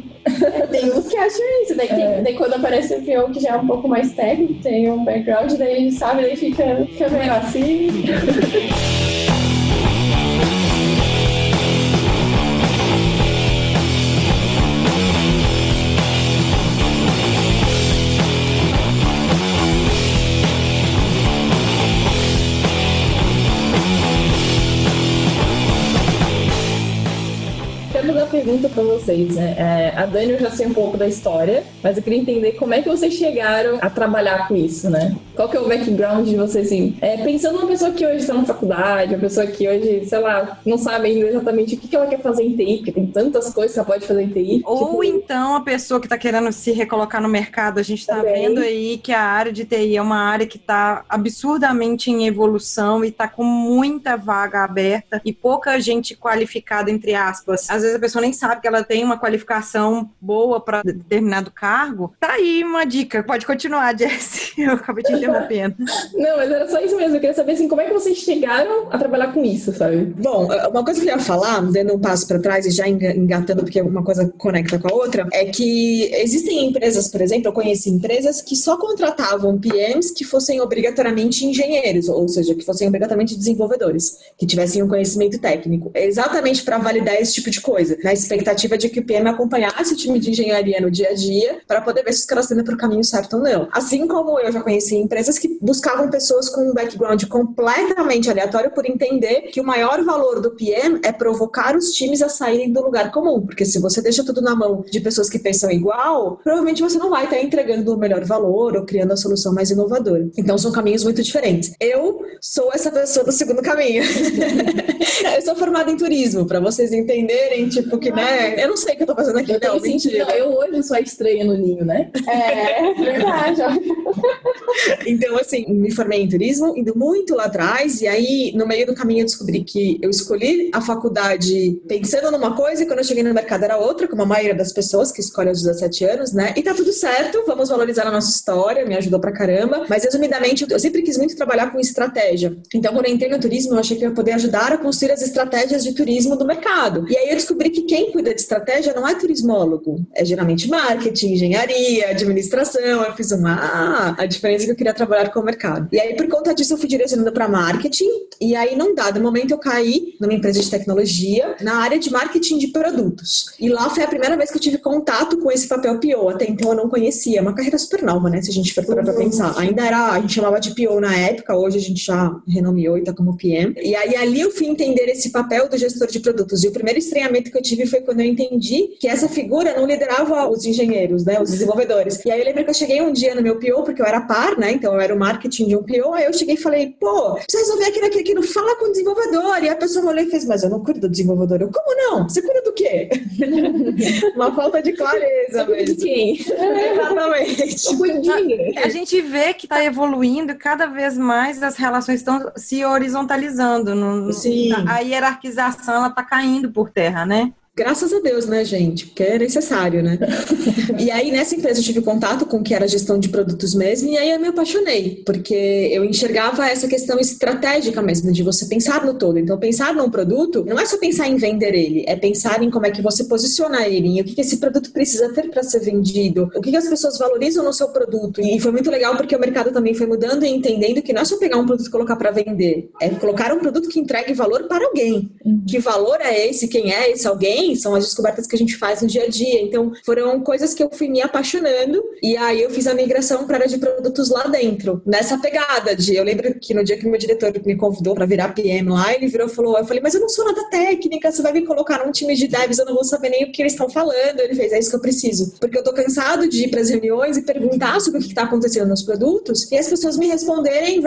tem uns que acham isso, daí, tem, é. daí quando aparece o PO que já é um pouco mais técnico, tem um background, daí sabe, daí fica, fica meio assim. pergunta para vocês, né? É, a Dani eu já sei um pouco da história, mas eu queria entender como é que vocês chegaram a trabalhar com isso, né? Qual que é o background de vocês, assim? É, pensando numa pessoa que hoje está na faculdade, uma pessoa que hoje, sei lá, não sabe ainda exatamente o que, que ela quer fazer em TI, porque tem tantas coisas que ela pode fazer em TI. Ou tipo... então a pessoa que está querendo se recolocar no mercado, a gente está vendo aí que a área de TI é uma área que está absurdamente em evolução e está com muita vaga aberta e pouca gente qualificada, entre aspas. Às vezes a pessoa nem sabe que ela tem uma qualificação boa para determinado cargo. Tá aí uma dica. Pode continuar, Jess. Eu acabei te interrompendo. Não, mas era só isso mesmo. Eu queria saber assim, como é que vocês chegaram a trabalhar com isso, sabe? Bom, uma coisa que eu ia falar, dando um passo para trás e já engatando, porque uma coisa conecta com a outra, é que existem empresas, por exemplo, eu conheci empresas que só contratavam PMs que fossem obrigatoriamente engenheiros, ou seja, que fossem obrigatoriamente desenvolvedores, que tivessem um conhecimento técnico, exatamente para validar esse tipo de coisa. Né? Expectativa de que o PM acompanhasse o time de engenharia no dia a dia para poder ver se os caras estão indo para o caminho certo ou não. Assim como eu já conheci empresas que buscavam pessoas com um background completamente aleatório por entender que o maior valor do PM é provocar os times a saírem do lugar comum, porque se você deixa tudo na mão de pessoas que pensam igual, provavelmente você não vai estar entregando o melhor valor ou criando a solução mais inovadora. Então são caminhos muito diferentes. Eu sou essa pessoa do segundo caminho. eu sou formada em turismo, para vocês entenderem tipo, que, né? Eu não sei o que eu tô fazendo aqui, não, mentira. Eu hoje sou a estranha no ninho, né? É, verdade. Então, assim, me formei em turismo, indo muito lá atrás, e aí, no meio do caminho, eu descobri que eu escolhi a faculdade pensando numa coisa, e quando eu cheguei no mercado era outra, como a maioria das pessoas que escolhem aos 17 anos, né? E tá tudo certo, vamos valorizar a nossa história, me ajudou pra caramba. Mas, resumidamente, eu sempre quis muito trabalhar com estratégia. Então, quando eu entrei no turismo, eu achei que eu ia poder ajudar a construir as estratégias de turismo do mercado. E aí eu descobri que quem cuida de estratégia não é turismólogo, é geralmente marketing, engenharia, administração. Eu fiz uma, ah, a diferença é que eu queria trabalhar com o mercado. E aí, por conta disso, eu fui direcionando para marketing. E aí, num dado momento, eu caí numa empresa de tecnologia na área de marketing de produtos. E lá foi a primeira vez que eu tive contato com esse papel PO. Até então eu não conhecia. É uma carreira super nova, né? Se a gente for parar pra pensar. Ainda era, a gente chamava de PO na época, hoje a gente já renomeou e tá como PM. E aí, ali eu fui entender esse papel do gestor de produtos. E o primeiro estranhamento que eu tive foi quando eu entendi que essa figura não liderava os engenheiros, né? Os desenvolvedores. E aí eu lembro que eu cheguei um dia no meu PO, porque eu era par, né? Então eu era o marketing de um PO. Aí eu cheguei e falei, pô, precisa resolver aquilo aqui, aquilo, fala com o desenvolvedor. E a pessoa olhou e fez, mas eu não cuido do desenvolvedor. Eu, como não? Você cuida do quê? Uma falta de clareza mesmo. Quem? Exatamente. Ninguém. A gente vê que está evoluindo cada vez mais as relações estão se horizontalizando. no- Sim. A hierarquização ela está caindo por terra, né? Graças a Deus, né, gente? Porque é necessário, né? e aí, nessa empresa, eu tive contato com o que era gestão de produtos mesmo, e aí eu me apaixonei, porque eu enxergava essa questão estratégica mesmo, de você pensar no todo. Então, pensar num produto não é só pensar em vender ele, é pensar em como é que você posiciona ele, em o que que esse produto precisa ter para ser vendido, o que que as pessoas valorizam no seu produto. E foi muito legal porque o mercado também foi mudando e entendendo que não é só pegar um produto e colocar para vender, é colocar um produto que entregue valor para alguém. Que valor é esse? Quem é esse alguém? São as descobertas que a gente faz no dia a dia. Então, foram coisas que eu fui me apaixonando e aí eu fiz a migração para a área de produtos lá dentro, nessa pegada de. Eu lembro que no dia que meu diretor me convidou para virar PM lá, ele virou e falou: Eu falei, mas eu não sou nada técnica, você vai me colocar num time de devs, eu não vou saber nem o que eles estão falando. Ele fez: É isso que eu preciso. Porque eu tô cansado de ir para as reuniões e perguntar sobre o que está acontecendo nos produtos e as pessoas me responderem,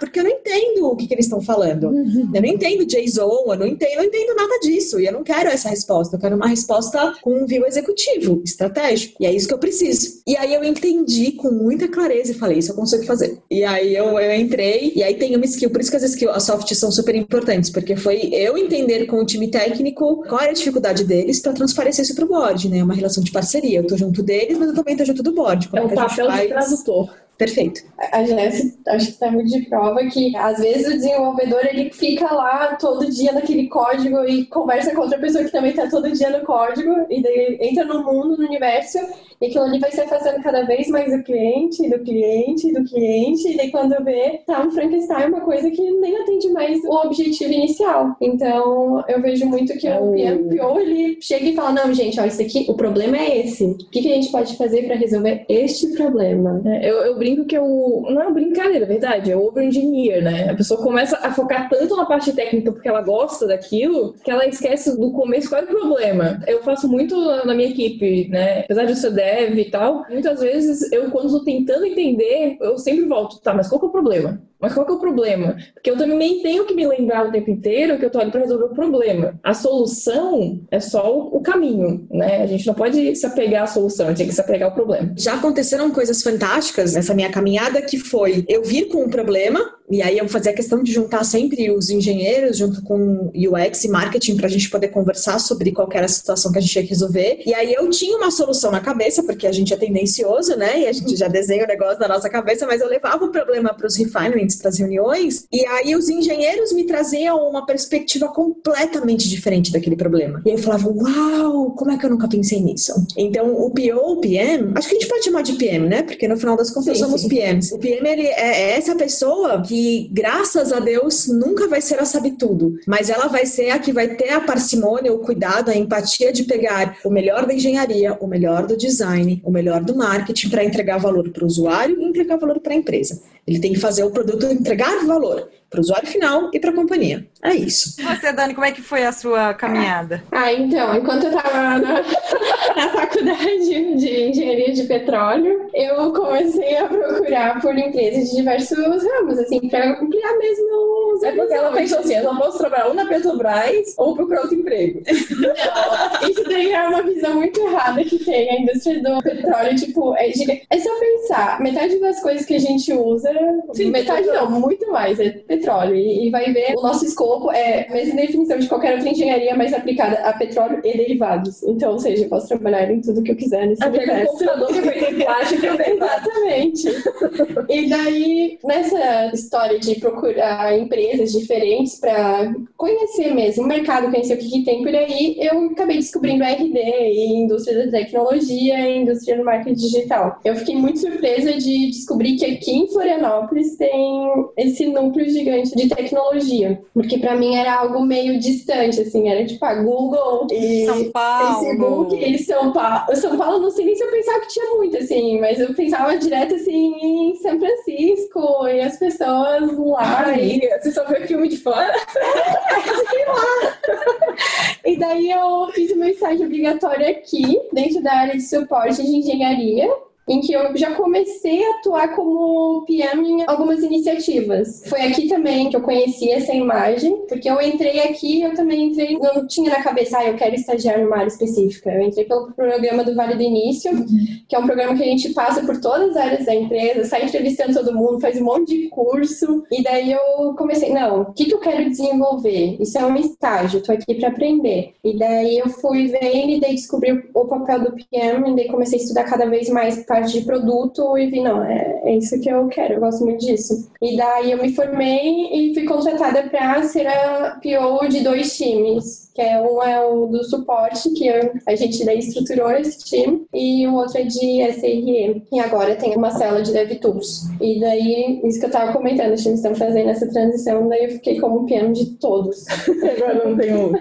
porque eu não entendo o que, que eles estão falando. Eu não entendo JSON, eu não entendo, eu não entendo nada disso. E eu não quero essa resposta. Eu quero uma resposta com um view executivo, estratégico. E é isso que eu preciso. E aí eu entendi com muita clareza e falei, isso eu consigo fazer. E aí eu, eu entrei, e aí tem uma skill, por isso que as skills, as soft são super importantes, porque foi eu entender com o time técnico qual era a dificuldade deles para transparecer isso pro board, né? É uma relação de parceria. Eu tô junto deles, mas eu também tô junto do board. Como É gente papel de tradutor. Perfeito. A Jéssica, acho que tá muito de prova que às vezes o desenvolvedor ele fica lá todo dia naquele código e conversa com outra pessoa que também tá todo dia no código e daí entra no mundo, no universo e aquilo ali vai se afastando cada vez mais do cliente, do cliente, do cliente e daí quando vê, tá um Frankenstein, uma coisa que nem atende mais o objetivo inicial. Então eu vejo muito que o o- PMPO ele chega e fala, não gente, ó, isso aqui, o problema é esse. O que, que a gente pode fazer para resolver este problema? É, Eu, eu brinco que eu. Não é brincadeira, é verdade. É over-engineer, né? A pessoa começa a focar tanto na parte técnica porque ela gosta daquilo que ela esquece do começo qual é o problema. Eu faço muito na minha equipe, né? Apesar de eu ser e tal, muitas vezes eu, quando estou tentando entender, eu sempre volto, tá, mas qual que é o problema? Mas qual que é o problema? Porque eu também tenho que me lembrar o tempo inteiro que eu tô ali para resolver o problema. A solução é só o caminho, né? A gente não pode se apegar à solução, a gente tem que se apegar ao problema. Já aconteceram coisas fantásticas nessa minha caminhada que foi eu vir com um problema e aí eu fazia questão de juntar sempre os engenheiros junto com UX e marketing para a gente poder conversar sobre qual era a situação que a gente tinha que resolver. E aí eu tinha uma solução na cabeça, porque a gente é tendencioso, né? E a gente já desenha o negócio na nossa cabeça, mas eu levava o problema para os refinements, para as reuniões, e aí os engenheiros me traziam uma perspectiva completamente diferente daquele problema. E eu falava, uau, como é que eu nunca pensei nisso? Então o PO, o PM, acho que a gente pode chamar de PM, né? Porque no final das contas Sim, somos sim. PMs. O PM ele é, é essa pessoa que, graças a Deus, nunca vai ser a sabe tudo, mas ela vai ser a que vai ter a parcimônia, o cuidado, a empatia de pegar o melhor da engenharia, o melhor do design, o melhor do marketing para entregar valor para o usuário e entregar valor para a empresa. Ele tem que fazer o produto entregar valor para o usuário final e para a companhia. É isso. Você, Dani, como é que foi a sua caminhada? Ah, então, enquanto eu tava na, na faculdade de engenharia de petróleo, eu comecei a procurar por empresas de diversos ramos, assim, para ampliar mesmo os É porque ela pensou assim, eu não posso trabalhar ou na Petrobras ou procurar outro emprego. Não, isso daí é uma visão muito errada que tem a indústria do petróleo, tipo, é, é só pensar, metade das coisas que a gente usa, Sim, metade não, muito mais, é petróleo, e, e vai ver, o nosso escopo é a mesma definição de qualquer outra engenharia, mas aplicada a petróleo e derivados, então, ou seja, eu posso trabalhar em tudo que eu quiser nesse Até universo. computador que é plástico eu tenho Exatamente. E daí, nessa história de procurar empresas diferentes para conhecer mesmo o mercado, conhecer o que, que tem por aí, eu acabei descobrindo a RD e indústria da tecnologia e indústria do marketing digital. Eu fiquei muito surpresa de descobrir que aqui em Florianópolis tem esse núcleo gigante de tecnologia, porque para mim era algo meio distante, assim, era tipo a Google e São Paulo. Facebook e São Paulo. São Paulo, não sei nem se eu pensava que tinha muito, assim, mas eu pensava direto, assim, em São Francisco e as pessoas lá. Amiga, você só vê filme de fora? e daí eu fiz o meu estágio obrigatório aqui, dentro da área de suporte de engenharia. Em que eu já comecei a atuar como PM em algumas iniciativas. Foi aqui também que eu conheci essa imagem, porque eu entrei aqui eu também entrei, não tinha na cabeça, ah, eu quero estagiar numa área específica. Eu entrei pelo programa do Vale do Início, que é um programa que a gente passa por todas as áreas da empresa, sai entrevistando todo mundo, faz um monte de curso. E daí eu comecei, não, o que, que eu quero desenvolver? Isso é um estágio, tô aqui para aprender. E daí eu fui vendo e daí descobri o papel do PM, e daí comecei a estudar cada vez mais parte de produto e vi, não, é, é isso que eu quero, eu gosto muito disso. E daí eu me formei e fui contratada para ser a PO de dois times, que é um é o do suporte, que eu- a gente daí estruturou esse time, e o outro é de SRE. E agora tem uma célula de DevTools. E daí, isso que eu tava comentando, os times estão fazendo essa transição, daí eu fiquei como PM de todos. Agora não tenho.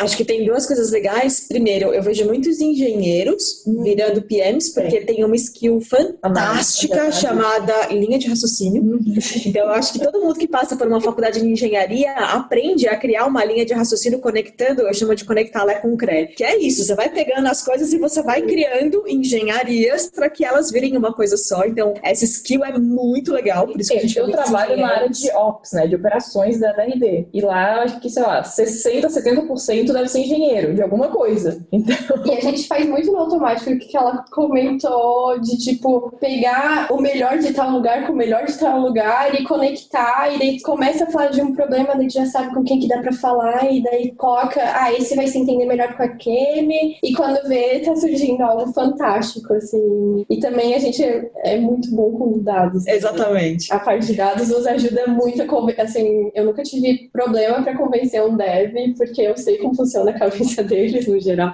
Acho que tem duas coisas legais. Primeiro, eu vejo muitos engenheiros virando PMs, porque tem uma skill fantástica chamada linha de raciocínio. Então, eu acho que todo mundo que passa por uma faculdade de engenharia aprende a criar uma linha de raciocínio conectando, eu chamo de conectar Lé com CRE. Que é isso, você vai pegando as coisas e você vai criando engenharias para que elas virem uma coisa só. Então, essa skill é muito legal, por isso que a gente Eu de trabalho na área de Ops, né? De operações da RD. E lá, acho que, sei lá, 60%, 70% deve ser engenheiro, de alguma coisa. Então, E a gente faz muito no automático o que ela comentou de tipo pegar o melhor de tal lugar com o melhor de tal lugar e conectar e daí começa a falar de um problema, daí já sabe com quem que dá pra falar e daí coloca, ah, esse vai se entender melhor com aquele e quando vê tá surgindo algo fantástico assim. E também a gente é, é muito bom com dados. Exatamente. A parte de dados nos ajuda muito a convencer. Assim, eu nunca tive problema para convencer um dev, porque eu sei como funciona a cabeça deles no geral.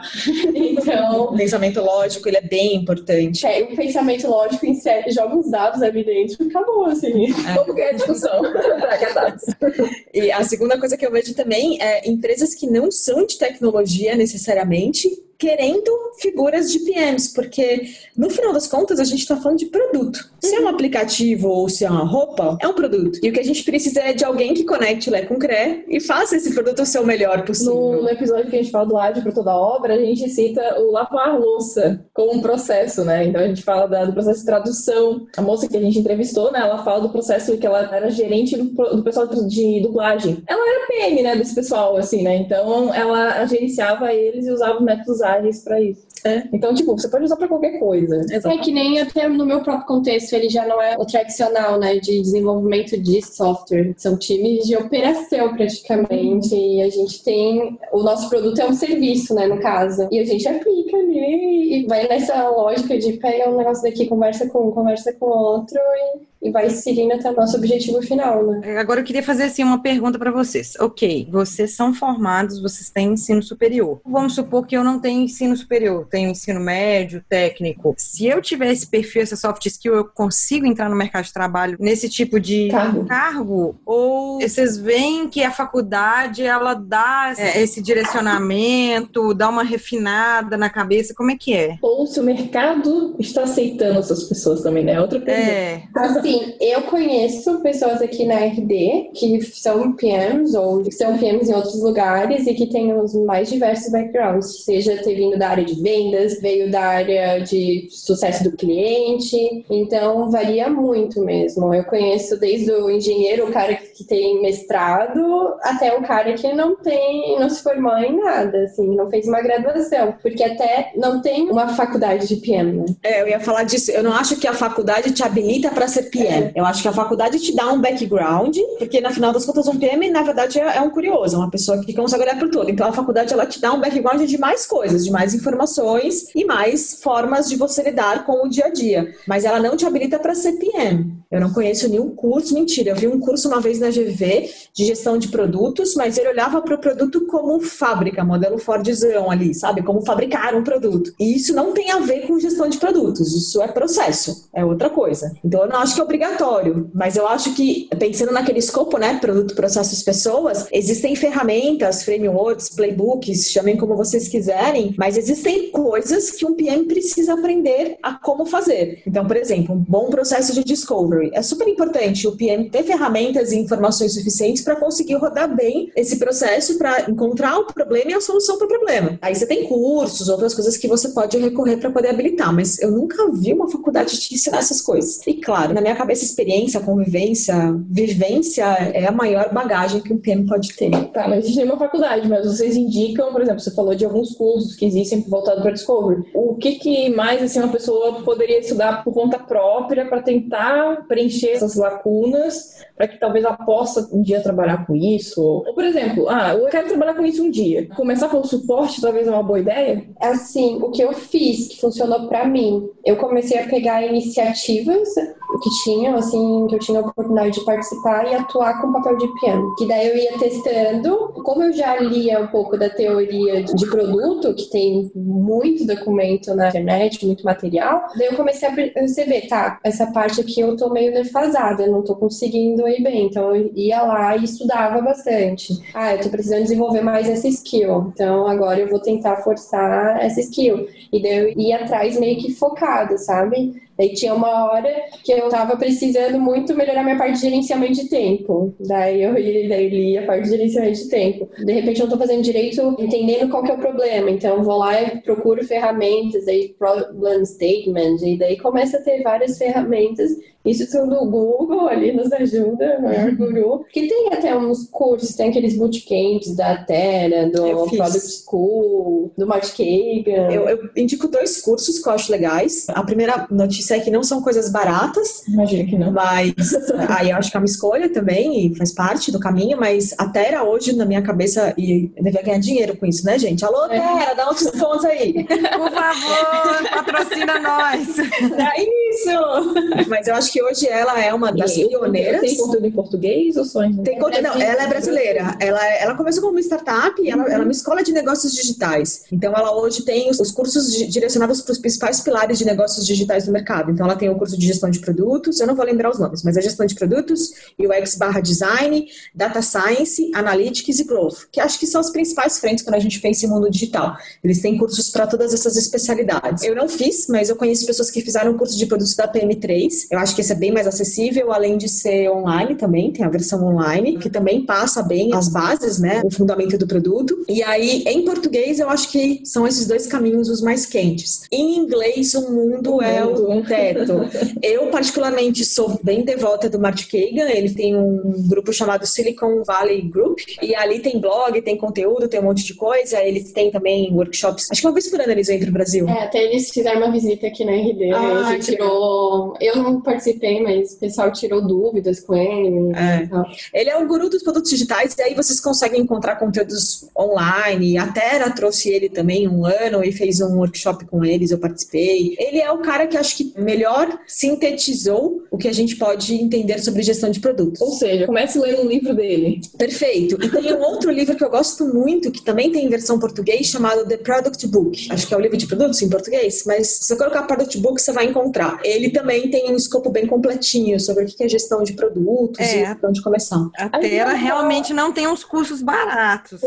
Então, O pensamento lógico, ele é bem importante. pega o pensamento lógico, insere, joga os dados ali dentro e acabou, assim. como que é a discussão? E a segunda coisa que eu vejo também é empresas que não são de tecnologia necessariamente querendo figuras de PMs, porque no final das contas a gente está falando de produto. Se é um aplicativo ou se é uma roupa, é um produto. E o que a gente precisa é de alguém que conecte Lé com CRE e faça esse produto ser o melhor possível. No, no episódio que a gente fala do ágil para toda obra, a gente cita o lavar louça como um processo, né? Então a gente fala da- do processo de tradução. A moça que a gente entrevistou, né? Ela fala do processo que ela era gerente do, do pessoal de dublagem. Ela era PM, né? Desse pessoal, assim, né? Então ela gerenciava eles e usava métodos ágeis para isso. É. Então, tipo, você pode usar para qualquer coisa. É que nem até no meu próprio contexto, ele já não é o tradicional, né, de desenvolvimento de software. São times de operação, praticamente. E a gente tem. O nosso produto é um serviço, né, no caso. E a gente aplica ali e vai nessa lógica de pega um negócio daqui, conversa com um, conversa com outro e, e vai seguindo até o nosso objetivo final, né? Agora eu queria fazer assim uma pergunta para vocês. Ok, vocês são formados, vocês têm ensino superior. Vamos supor que eu não tenho ensino superior, tenho ensino médio, técnico. Se eu tiver esse perfil, essa soft skill, eu consigo entrar no mercado de trabalho nesse tipo de Cargo. cargo? Ou vocês veem que a faculdade ela dá é, esse direcionamento, dá uma refinada na cabeça? Como é que é? Ou se o mercado está aceitando essas pessoas também, né? Outra pergunta. É, Assim, Assim, eu conheço pessoas aqui na RD que são PMs ou que são PMs em outros lugares e que têm os mais diversos backgrounds, seja ter vindo da área de vendas, veio da área de sucesso do cliente, então varia muito mesmo. Eu conheço desde o engenheiro, o cara que tem mestrado, até o cara que não tem, não se formou em nada, assim, não fez uma graduação, porque até não tem uma faculdade de PM, né? É, eu ia falar disso. Eu não acho que a faculdade te habilita para ser PM. Eu acho que a faculdade te dá um background, porque na final das contas um PM, na verdade, é é um curioso, é uma pessoa que consegue olhar por tudo. Então a faculdade ela te dá um background de mais coisas, de mais informações e mais formas de você lidar com o dia a dia. Mas ela não te habilita para ser PM. Eu não conheço nenhum curso, mentira. Eu vi um curso uma vez na GV de gestão de produtos, mas ele olhava para o produto como fábrica, modelo Fordzão ali, sabe? Como fabricar um produto. E isso não tem a ver com gestão de produtos, isso é processo, é outra coisa. Então eu não acho que é obrigatório, mas eu acho que, pensando naquele escopo, né? Produto, processos, pessoas, existem ferramentas, frameworks, playbooks, chamem como vocês quiserem, mas existem coisas que um PM precisa aprender a como fazer. Então, por exemplo, um bom processo de discovery. É super importante o PM ter ferramentas e informações suficientes para conseguir rodar bem esse processo para encontrar o problema e a solução para o problema. Aí você tem cursos, outras coisas que você pode recorrer para poder habilitar, mas eu nunca vi uma faculdade te ensinar essas coisas. E claro, na minha cabeça, experiência, convivência, vivência é a maior bagagem que um PM pode ter. Tá, mas a gente tem uma faculdade, mas vocês indicam, por exemplo, você falou de alguns cursos que existem voltados para Discovery. O que, que mais assim, uma pessoa poderia estudar por conta própria para tentar preencher essas lacunas, para que talvez ela possa um dia trabalhar com isso? Ou, por exemplo, ah, eu quero trabalhar com isso um dia. Começar pelo suporte talvez é uma boa ideia? Assim, o que eu fiz que funcionou para mim, eu comecei a pegar iniciativas que tinham, assim, que eu tinha a oportunidade de participar e atuar com papel de piano. Que daí eu ia testando. Como eu já lia um pouco da teoria de produto, que tem muito documento na internet, muito material, daí eu comecei a perceber, tá, essa parte aqui eu tô meio defasada, eu não tô conseguindo ir bem. Então eu ia lá e estudava bastante. Ah, eu tô precisando desenvolver mais essa skill. Então agora eu vou tentar forçar essa skill. E daí eu ia atrás meio que focada, sabe? Daí tinha uma hora que eu tava precisando muito melhorar minha parte de gerenciamento de tempo. Daí eu daí li a parte de gerenciamento de tempo. De repente eu tô fazendo direito, entendendo qual que é o problema. Então vou lá e procuro ferramentas, aí problem statement, e daí começa a ter várias ferramentas isso tudo o Google ali nos ajuda, o maior guru. Que tem até uns cursos, tem aqueles bootcamps da Terra, do Product School, do Mark Kagan. Eu, eu, indico dois cursos que eu acho legais. A primeira notícia é que não são coisas baratas. Imagino que não. Mas aí eu acho que é uma escolha também e faz parte do caminho, mas a Terra hoje, na minha cabeça, e devia ganhar dinheiro com isso, né, gente? Alô, é. Terra, dá uns pontos aí. Por favor, patrocina nós. É isso! Mas eu acho que que hoje ela é uma das e pioneiras. Tem conteúdo em português ou só em Tem conteúdo, não, ela é brasileira. Ela, ela começou como uma startup ela, uhum. ela é uma escola de negócios digitais. Então ela hoje tem os, os cursos direcionados para os principais pilares de negócios digitais do mercado. Então ela tem o curso de gestão de produtos, eu não vou lembrar os nomes, mas é gestão de produtos, UX barra design, data science, analytics e growth, que acho que são as principais frentes quando a gente pensa em mundo digital. Eles têm cursos para todas essas especialidades. Eu não fiz, mas eu conheço pessoas que fizeram o curso de produtos da PM3. Eu acho que é bem mais acessível, além de ser online também, tem a versão online, que também passa bem as bases, né, o fundamento do produto. E aí, em português, eu acho que são esses dois caminhos os mais quentes. Em inglês, o mundo é o teto. Eu, particularmente, sou bem devota do Mark Kagan, ele tem um grupo chamado Silicon Valley Group, e ali tem blog, tem conteúdo, tem um monte de coisa, eles têm também workshops. Acho que uma vez por ano eles vêm para o Brasil. É, até eles fizeram uma visita aqui na RD, ah, a gente tirou... Eu não participei, mas o pessoal tirou dúvidas com ele. É. Ele é o guru dos produtos digitais, e aí vocês conseguem encontrar conteúdos online. A Terra trouxe ele também um ano e fez um workshop com eles, eu participei. Ele é o cara que acho que melhor sintetizou o que a gente pode entender sobre gestão de produtos. Ou seja, comece lendo um livro dele. Perfeito. E tem um outro livro que eu gosto muito, que também tem em versão português, chamado The Product Book. Acho que é o livro de produtos em português, mas se você colocar Product Book, você vai encontrar. Ele também tem um escopo bem completinho sobre o que é gestão de produtos é, e onde começar. A Terra realmente não tem uns cursos baratos.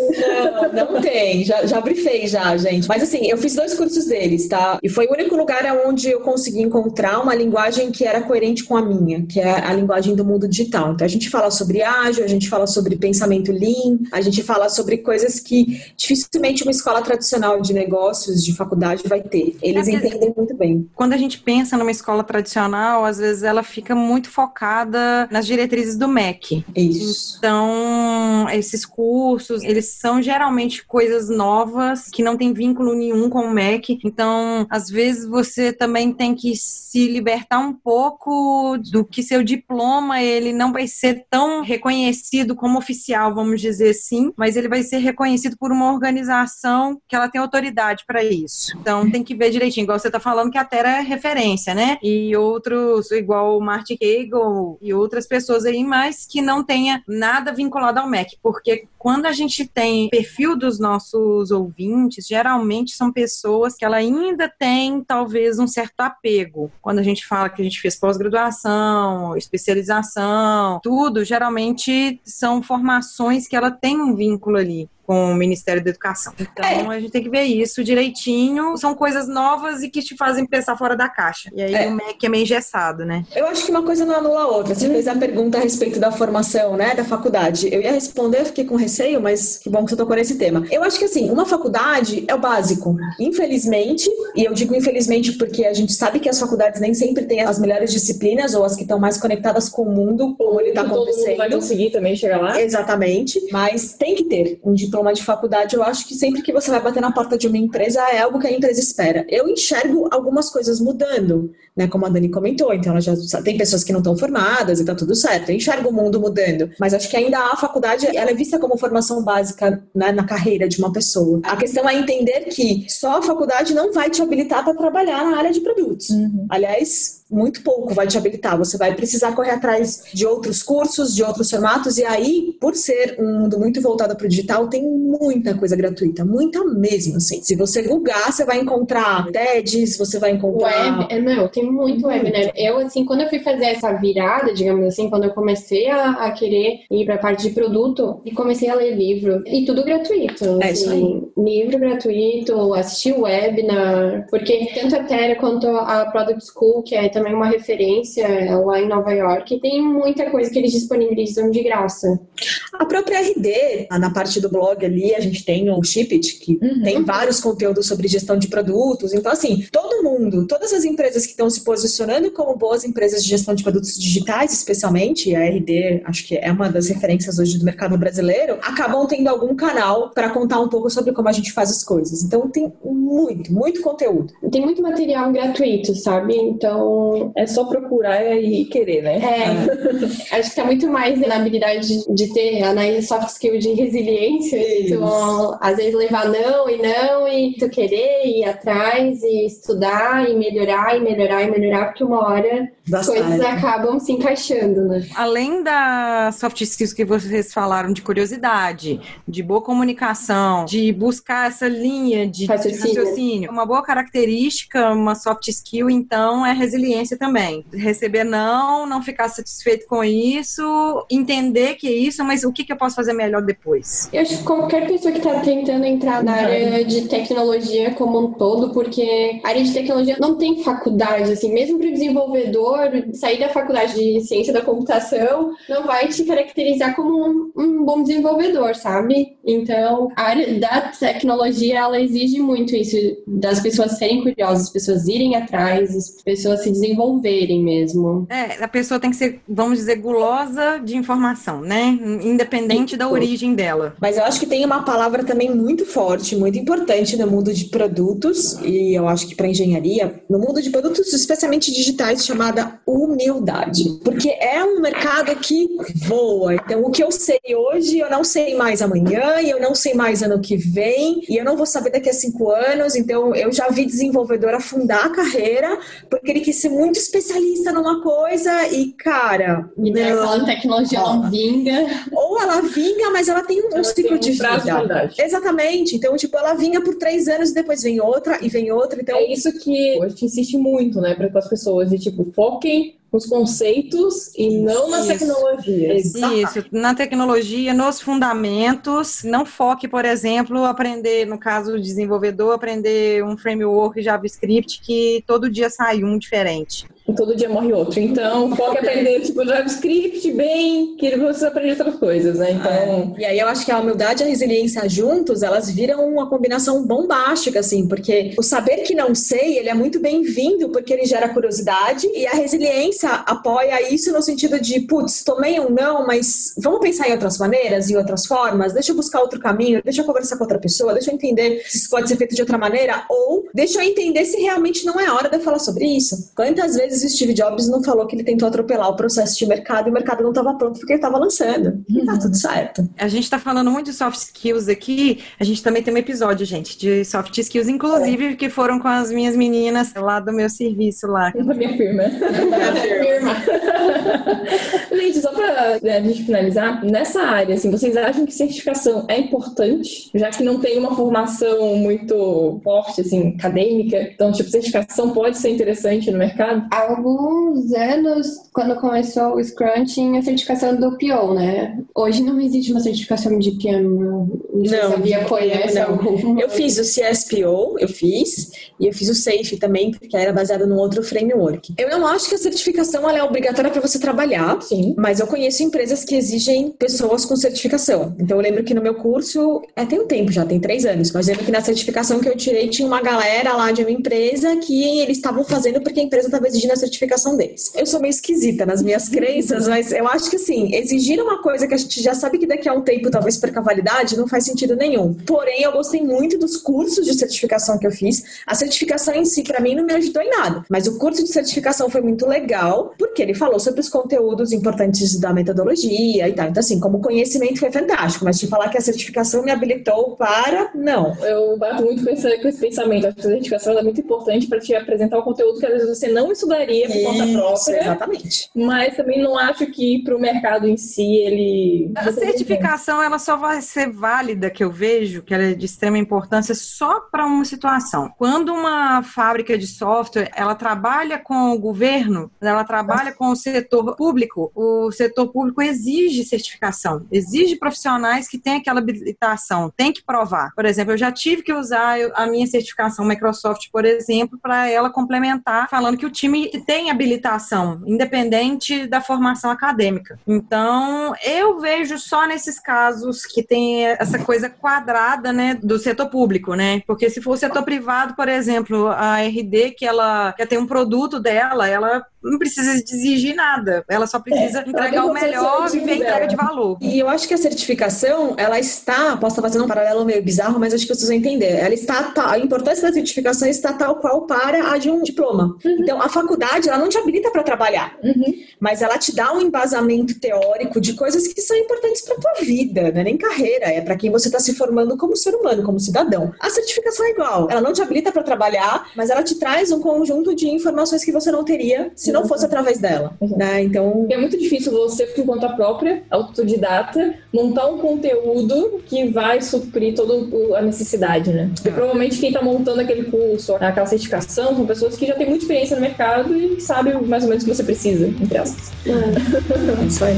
Não, não tem. Já, já brifei já, gente. Mas assim, eu fiz dois cursos deles, tá? E foi o único lugar onde eu consegui encontrar encontrar uma linguagem que era coerente com a minha, que é a linguagem do mundo digital. Então a gente fala sobre ágil, a gente fala sobre pensamento lean, a gente fala sobre coisas que dificilmente uma escola tradicional de negócios, de faculdade vai ter. Eles É, entendem muito bem. Quando a gente pensa numa escola tradicional, às vezes ela fica muito focada nas diretrizes do MEC. Isso. Então, esses cursos, eles são geralmente coisas novas, que não tem vínculo nenhum com o MEC. Então, às vezes você também tem que se libertar um pouco do que seu diploma, ele não vai ser tão reconhecido como oficial, vamos dizer assim, mas ele vai ser reconhecido por uma organização que ela tem autoridade para isso. Então, tem que ver direitinho, igual você tá falando que a Terra é referência, né? E outros, igual o Martin Hagel e outras pessoas aí, mas que não tenha nada vinculado ao MEC, porque quando a gente tem perfil dos nossos ouvintes, geralmente são pessoas que ela ainda tem talvez um certo apego. Quando a gente fala que a gente fez pós-graduação, especialização, tudo, geralmente são formações que ela tem um vínculo ali com o Ministério da Educação. Então a gente tem que ver isso direitinho. São coisas novas e que te fazem pensar fora da caixa. E aí É. o MEC é meio engessado, né? Eu acho que uma coisa não anula a outra. Você fez a pergunta a respeito da formação, né, da faculdade. Eu ia responder, eu fiquei com receio, mas que bom que você tocou nesse tema. Eu acho que assim, uma faculdade é o básico. Infelizmente, e eu digo infelizmente porque a gente sabe que as faculdades nem sempre têm as melhores disciplinas ou as que estão mais conectadas com o mundo, como ele está Que todo mundo vai acontecendo. conseguir também chegar lá. Exatamente, mas tem que ter um diploma de faculdade. Eu acho que sempre que você vai bater na porta de uma empresa é algo que a empresa espera. Eu enxergo algumas coisas mudando, né? Como a Dani comentou, então ela já tem pessoas que não estão formadas e tá tudo certo. Eu enxergo o mundo mudando, mas acho que ainda a faculdade ela é vista como formação básica né, na carreira de uma pessoa. A questão é entender que só a faculdade não vai te habilitar para trabalhar na área de produtos. Aliás, muito pouco vai te habilitar. Você vai precisar correr atrás de outros cursos, de outros formatos, e aí, por ser um mundo muito voltado para o digital, tem muita coisa gratuita, muita mesmo, assim. Se você googar, você vai encontrar TEDs, você vai encontrar... Web, é, não, tem muito web, né? Eu, assim, quando eu fui fazer essa virada, digamos assim, quando eu comecei a, a querer ir pra parte de produto, e comecei a ler livro, e tudo gratuito. É isso assim, Livro gratuito, assistir webinar, porque tanto a Terra quanto a Product School, que é também uma referência lá em Nova York, tem muita coisa que eles disponibilizam de graça. A própria RD, na parte do blog ali, a gente tem o Shipit, que tem vários conteúdos sobre gestão de produtos. Então, assim, todo mundo, todas as empresas que estão se posicionando como boas empresas de gestão de produtos digitais, especialmente, a RD, acho que é uma das referências hoje do mercado brasileiro, acabam tendo algum canal para contar um pouco sobre como a gente faz as coisas. Então, tem muito, muito conteúdo. Tem muito material gratuito, sabe? Então, É só procurar e querer, né? É, acho que tá muito mais na habilidade de ter a né, soft skill de resiliência. Isso. Então, às vezes levar não e não e tu querer ir atrás e estudar e melhorar e melhorar e melhorar, porque uma hora as coisas acabam se encaixando, né? Além das soft skills que vocês falaram de curiosidade, de boa comunicação, de buscar essa linha de de Raciocínio. raciocínio, uma boa característica, uma soft skill, então, é resiliência também. Receber não, não ficar satisfeito com isso, entender que é isso, mas o que, que eu posso fazer melhor depois? Eu acho que qualquer pessoa que está tentando entrar na área de tecnologia como um todo, porque a área de tecnologia não tem faculdade, assim, mesmo para o desenvolvedor, sair da faculdade de ciência da computação não vai te caracterizar como um, um bom desenvolvedor, sabe? Então, a área da tecnologia, ela exige muito isso, das pessoas serem curiosas, as pessoas irem atrás, as pessoas se desenvolverem mesmo. É, a pessoa tem que ser, vamos dizer, gulosa de informação, né? Independente da origem dela. Mas eu acho que tem uma palavra também muito forte, muito importante no mundo de produtos, e eu acho que para engenharia, no mundo de produtos, especialmente digitais, chamada humildade. Porque é um mercado que voa. Então, o que eu sei hoje, eu não sei mais amanhã, e eu não sei mais ano que vem, e eu não vou saber daqui a cinco anos. Então, eu já vi desenvolvedor afundar a carreira porque ele quis ser muito especialista numa coisa, e cara, E não. aquela tecnologia não vinga. Ou ela vinga, mas ela tem um, Ela ciclo tem um de vida. Exatamente. Então, tipo, ela vinha por três anos e depois vem outra e vem outra. Então, É isso que a gente insiste muito, né, para as pessoas, de tipo, foquem nos conceitos e não nas Isso. tecnologias. Isso, na tecnologia, nos fundamentos. Não foque, por exemplo, aprender, no caso do desenvolvedor, aprender um framework JavaScript que todo dia sai um diferente. E todo dia morre outro. Então, foca em aprender, tipo, JavaScript bem, que você aprende outras coisas, né? Então, E aí eu acho que a humildade e a resiliência juntos, elas viram uma combinação bombástica, assim, porque o saber que não sei, ele é muito bem-vindo, porque ele gera curiosidade, e a resiliência apoia isso no sentido de, putz, tomei um não, mas vamos pensar em outras maneiras, em outras formas, deixa eu buscar outro caminho, deixa eu conversar com outra pessoa, deixa eu entender se isso pode ser feito de outra maneira, ou deixa eu entender se realmente não é hora de eu falar sobre isso. Quantas vezes o Steve Jobs não falou que ele tentou atropelar o processo de mercado e o mercado não estava pronto porque ele estava lançando? E tá tudo certo. A gente tá falando muito de soft skills aqui. A gente também tem um episódio, gente, de soft skills, inclusive, que foram com as minhas meninas lá do meu serviço lá. pra minha firma. firma. Gente, só pra né, a gente finalizar, nessa área, assim, vocês acham que certificação é importante? Já que não tem uma formação muito forte, assim, acadêmica, então, tipo, certificação pode ser interessante no mercado? Há alguns anos, quando começou o Scrum, tinha a certificação do PO, né? Hoje não existe uma certificação de PM. Não se Não, a Bia conhece não. alguma. Eu fiz o CSPO, eu fiz, e eu fiz o SAFE também, porque era baseado num outro framework. Eu não acho que a certificação é obrigatória para você trabalhar, Sim. mas eu conheço empresas que exigem pessoas com certificação. Então eu lembro que no meu curso, é tem um tempo já, tem três anos, mas eu lembro que na certificação que eu tirei tinha uma galera lá de uma empresa que eles estavam fazendo porque a empresa estava exigindo a certificação deles. Eu sou meio esquisita nas minhas crenças, mas eu acho que assim, exigir uma coisa que a gente já sabe que daqui a um tempo talvez perca validade, não faz sentido nenhum. Porém, eu gostei muito dos cursos de certificação que eu fiz. A certificação em si, para mim, não me ajudou em nada. Mas o curso de certificação foi muito legal, porque ele falou sobre os conteúdos importantes da metodologia e tal. Então, assim, como conhecimento foi fantástico, mas te falar que a certificação me habilitou para, não. Eu bato muito com esse, com esse pensamento. A certificação é muito importante para te apresentar um conteúdo que às vezes você não estudaria por conta própria. exatamente. Mas também não acho que para o mercado em si ele. A certificação ela só vai ser válida, que eu vejo, que ela é de extrema importância, só para uma situação. Quando uma fábrica de software ela trabalha com o governo, ela trabalha com o setor público, o setor público exige certificação, exige profissionais que têm aquela habilitação, tem que provar. Por exemplo, eu já tive que usar a minha certificação Microsoft, por exemplo, para ela complementar, falando que o time tem habilitação, independente da formação acadêmica. Então, eu vejo só nesses casos que tem essa coisa quadrada, né, do setor público, né? Porque se for setor privado, por exemplo, a RD que ela quer ter um produto dela, ela não precisa exigir nada. Ela só precisa entregar o melhor e ver entrega de valor. E eu acho que a certificação, ela está, posso estar fazendo um paralelo meio bizarro, mas acho que vocês vão entender. Ela está, a importância da certificação está tal qual para a de um diploma. Então, a faculdade, ela não te habilita para trabalhar, mas ela te dá um embasamento teórico de coisas que são importantes para tua vida, não é nem carreira, é para quem você está se formando como ser humano, como cidadão. A certificação é igual, ela não te habilita para trabalhar, mas ela te traz um conjunto de informações que você não teria se não fosse através dela, né? Então, é muito difícil você, por conta própria, autodidata, montar um conteúdo que vai suprir toda a necessidade, né? Porque provavelmente quem tá montando aquele curso, aquela certificação, são pessoas que já têm muita experiência no mercado e sabem mais ou menos o que você precisa, entre aspas. é isso aí.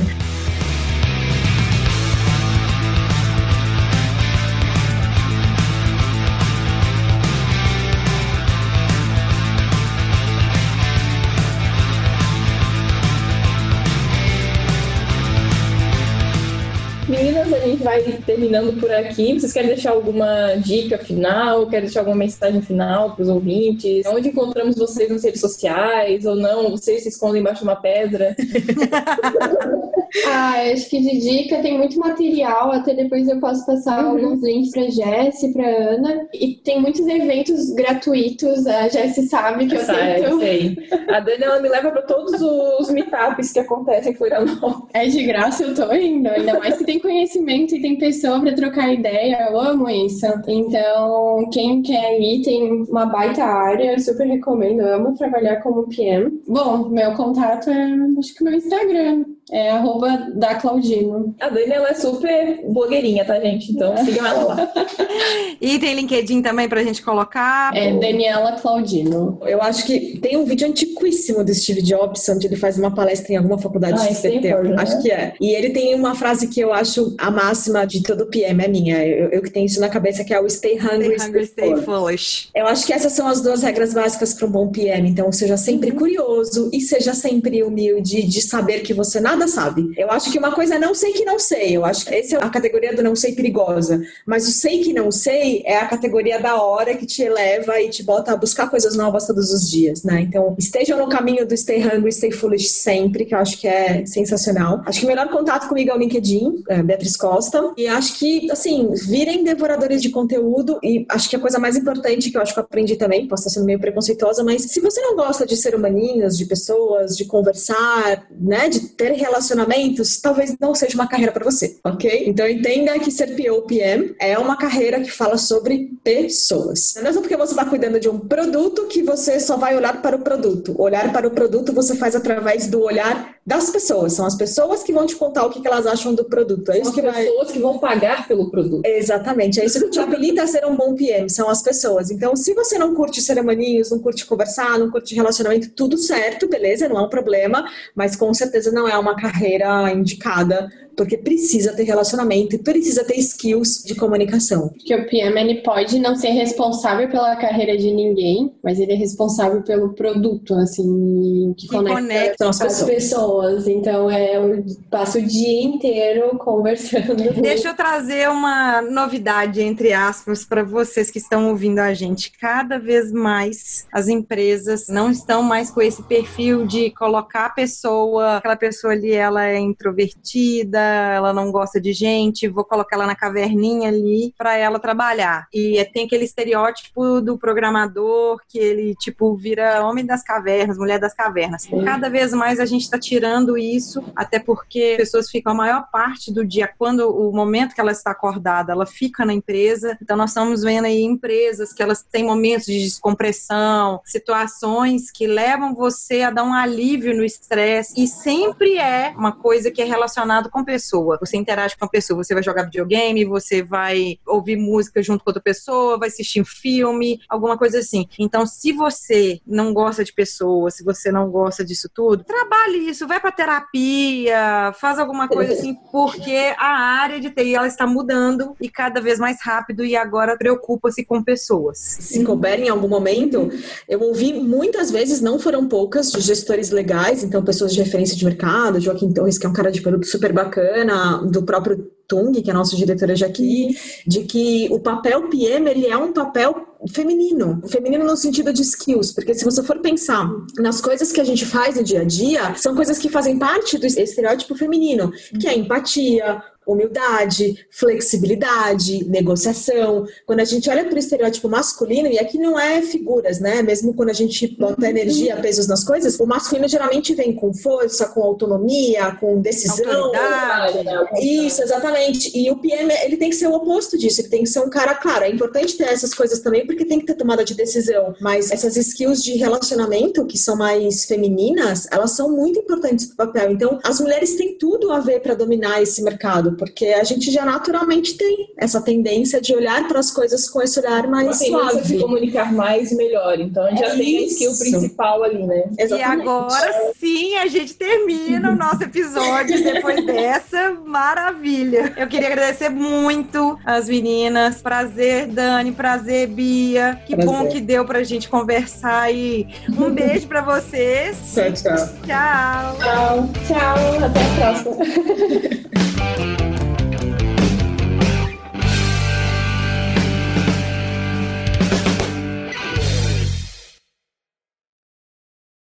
Vai terminando por aqui. Vocês querem deixar alguma dica final? Querem deixar alguma mensagem final para os ouvintes? Onde encontramos vocês nas redes sociais ou não? Vocês se escondem embaixo de uma pedra? Ah, acho que de dica tem muito material, até depois eu posso passar alguns links pra Jess e pra Ana. E tem muitos eventos gratuitos, a Jess sabe que eu Sai, tento. sei. A Dani, ela me leva para todos os meetups que acontecem em Florianópolis. É de graça, eu tô indo. Ainda mais que tem conhecimento e tem pessoa pra trocar ideia. Eu amo isso. Então, quem quer ir, tem uma baita área. Eu super recomendo. Eu amo trabalhar como PM. Bom, meu contato é, acho que meu Instagram. É arroba da Claudino. A Dani, ela é super blogueirinha, tá, gente? Então sigam ela lá. E tem LinkedIn também pra gente colocar. É Daniela Claudino. Eu acho que tem um vídeo antiquíssimo do Steve Jobs, onde ele faz uma palestra em alguma faculdade Ah, de CT. Stanford, né? Acho que é. E ele tem uma frase que eu acho a máxima de todo PM, é minha. Eu, eu que tenho isso na cabeça, que é o Stay Hungry, Stay hungry, Stay foolish. Eu acho que essas são as duas regras básicas para um bom PM. Então, seja sempre curioso e seja sempre humilde de saber que você nada sabe. Eu acho que uma coisa é não sei que não sei. Eu acho que essa é a categoria do não sei perigosa. Mas o sei que não sei é a categoria da hora que te eleva e te bota a buscar coisas novas todos os dias, né? Então, estejam no caminho do Stay Hungry, Stay Foolish sempre, que eu acho que é sensacional. Acho que o melhor contato comigo é o LinkedIn, é, Beatriz Costa. E acho que, assim, virem devoradores de conteúdo. E acho que a coisa mais importante que eu acho que eu aprendi também, posso estar sendo meio preconceituosa, mas se você não gosta de ser humaninhas, de pessoas, de conversar, né, de ter relacionamentos, talvez não seja uma carreira para você, ok? Então entenda que ser PO PM é uma carreira que fala sobre pessoas. Não é só porque você está cuidando de um produto que você só vai olhar para o produto. Olhar para o produto você faz através do olhar das pessoas. São as pessoas que vão te contar o que que elas acham do produto. É São isso as que vai. pessoas que vão pagar pelo produto. Exatamente, é isso que te habilita a ser um bom PM, são as pessoas. Então, se você não curte ceremaninhos, não curte conversar, não curte relacionamento, tudo certo, beleza, não é um problema, mas com certeza não é uma carreira indicada, porque precisa ter relacionamento e precisa ter skills de comunicação. Porque o PM ele pode não ser responsável pela carreira de ninguém, mas ele é responsável pelo produto, assim, que, Que conecta, conecta as pessoas. pessoas. Então é eu passo o dia inteiro conversando. Deixa eu trazer uma novidade, entre aspas, para vocês que estão ouvindo a gente. Cada vez mais as empresas não estão mais com esse perfil de colocar a pessoa, aquela pessoa ali, ela é introvertida, ela não gosta de gente, vou colocar ela na caverninha ali para ela trabalhar. E é- tem aquele estereótipo do programador que ele, tipo, vira homem das cavernas, mulher das cavernas. Cada vez mais a gente está tirando isso, até porque as pessoas ficam a maior parte do dia, quando o momento que ela está acordada, ela fica na empresa. Então, nós estamos vendo aí empresas que elas têm momentos de descompressão, situações que levam você a dar um alívio no estresse. E sempre é uma coisa que é relacionado com pessoa. Você interage com a pessoa, você vai jogar videogame, você vai ouvir música junto com outra pessoa, vai assistir um filme, alguma coisa assim. Então, se você não gosta de pessoas, se você não gosta disso tudo, trabalhe isso, vai pra terapia, faz alguma coisa assim, porque a área de TI ela está mudando e cada vez mais rápido e agora preocupa-se com pessoas. se couber em algum momento, eu ouvi muitas vezes, não foram poucas, de gestores legais, então pessoas de referência de mercado, Joaquim Torres, que é um cara de produto super bacana, do próprio Tung, que é nosso diretor de aqui, de que o papel PM, ele é um papel feminino. Feminino no sentido de skills, porque se você for pensar nas coisas que a gente faz no dia a dia, são coisas que fazem parte do estereótipo feminino, que é empatia, humildade, flexibilidade, negociação. Quando a gente olha para o estereótipo masculino, e aqui não é figuras, né? Mesmo quando a gente bota energia, pesos nas coisas, o masculino geralmente vem com força, com autonomia, com decisão. Isso, exatamente. E o PM, ele tem que ser o oposto disso. Ele tem que ser um cara, claro, é importante ter essas coisas também, porque tem que ter tomada de decisão. Mas essas skills de relacionamento, que são mais femininas, elas são muito importantes pro papel. Então, as mulheres têm tudo a ver para dominar esse mercado, porque a gente já naturalmente tem essa tendência de olhar para as coisas com esse olhar Uma mais tendência de suave. comunicar mais e melhor. Então a gente É já tem a skill isso. principal ali, né? Exatamente. E agora sim a gente termina o nosso episódio depois dessa maravilha. Eu queria agradecer muito as meninas. Prazer, Dani. Prazer, Bia. Que Prazer. bom que deu pra gente conversar aí. Um beijo pra vocês. Tchau, tchau. Tchau. Tchau, tchau, até a próxima. Thank you.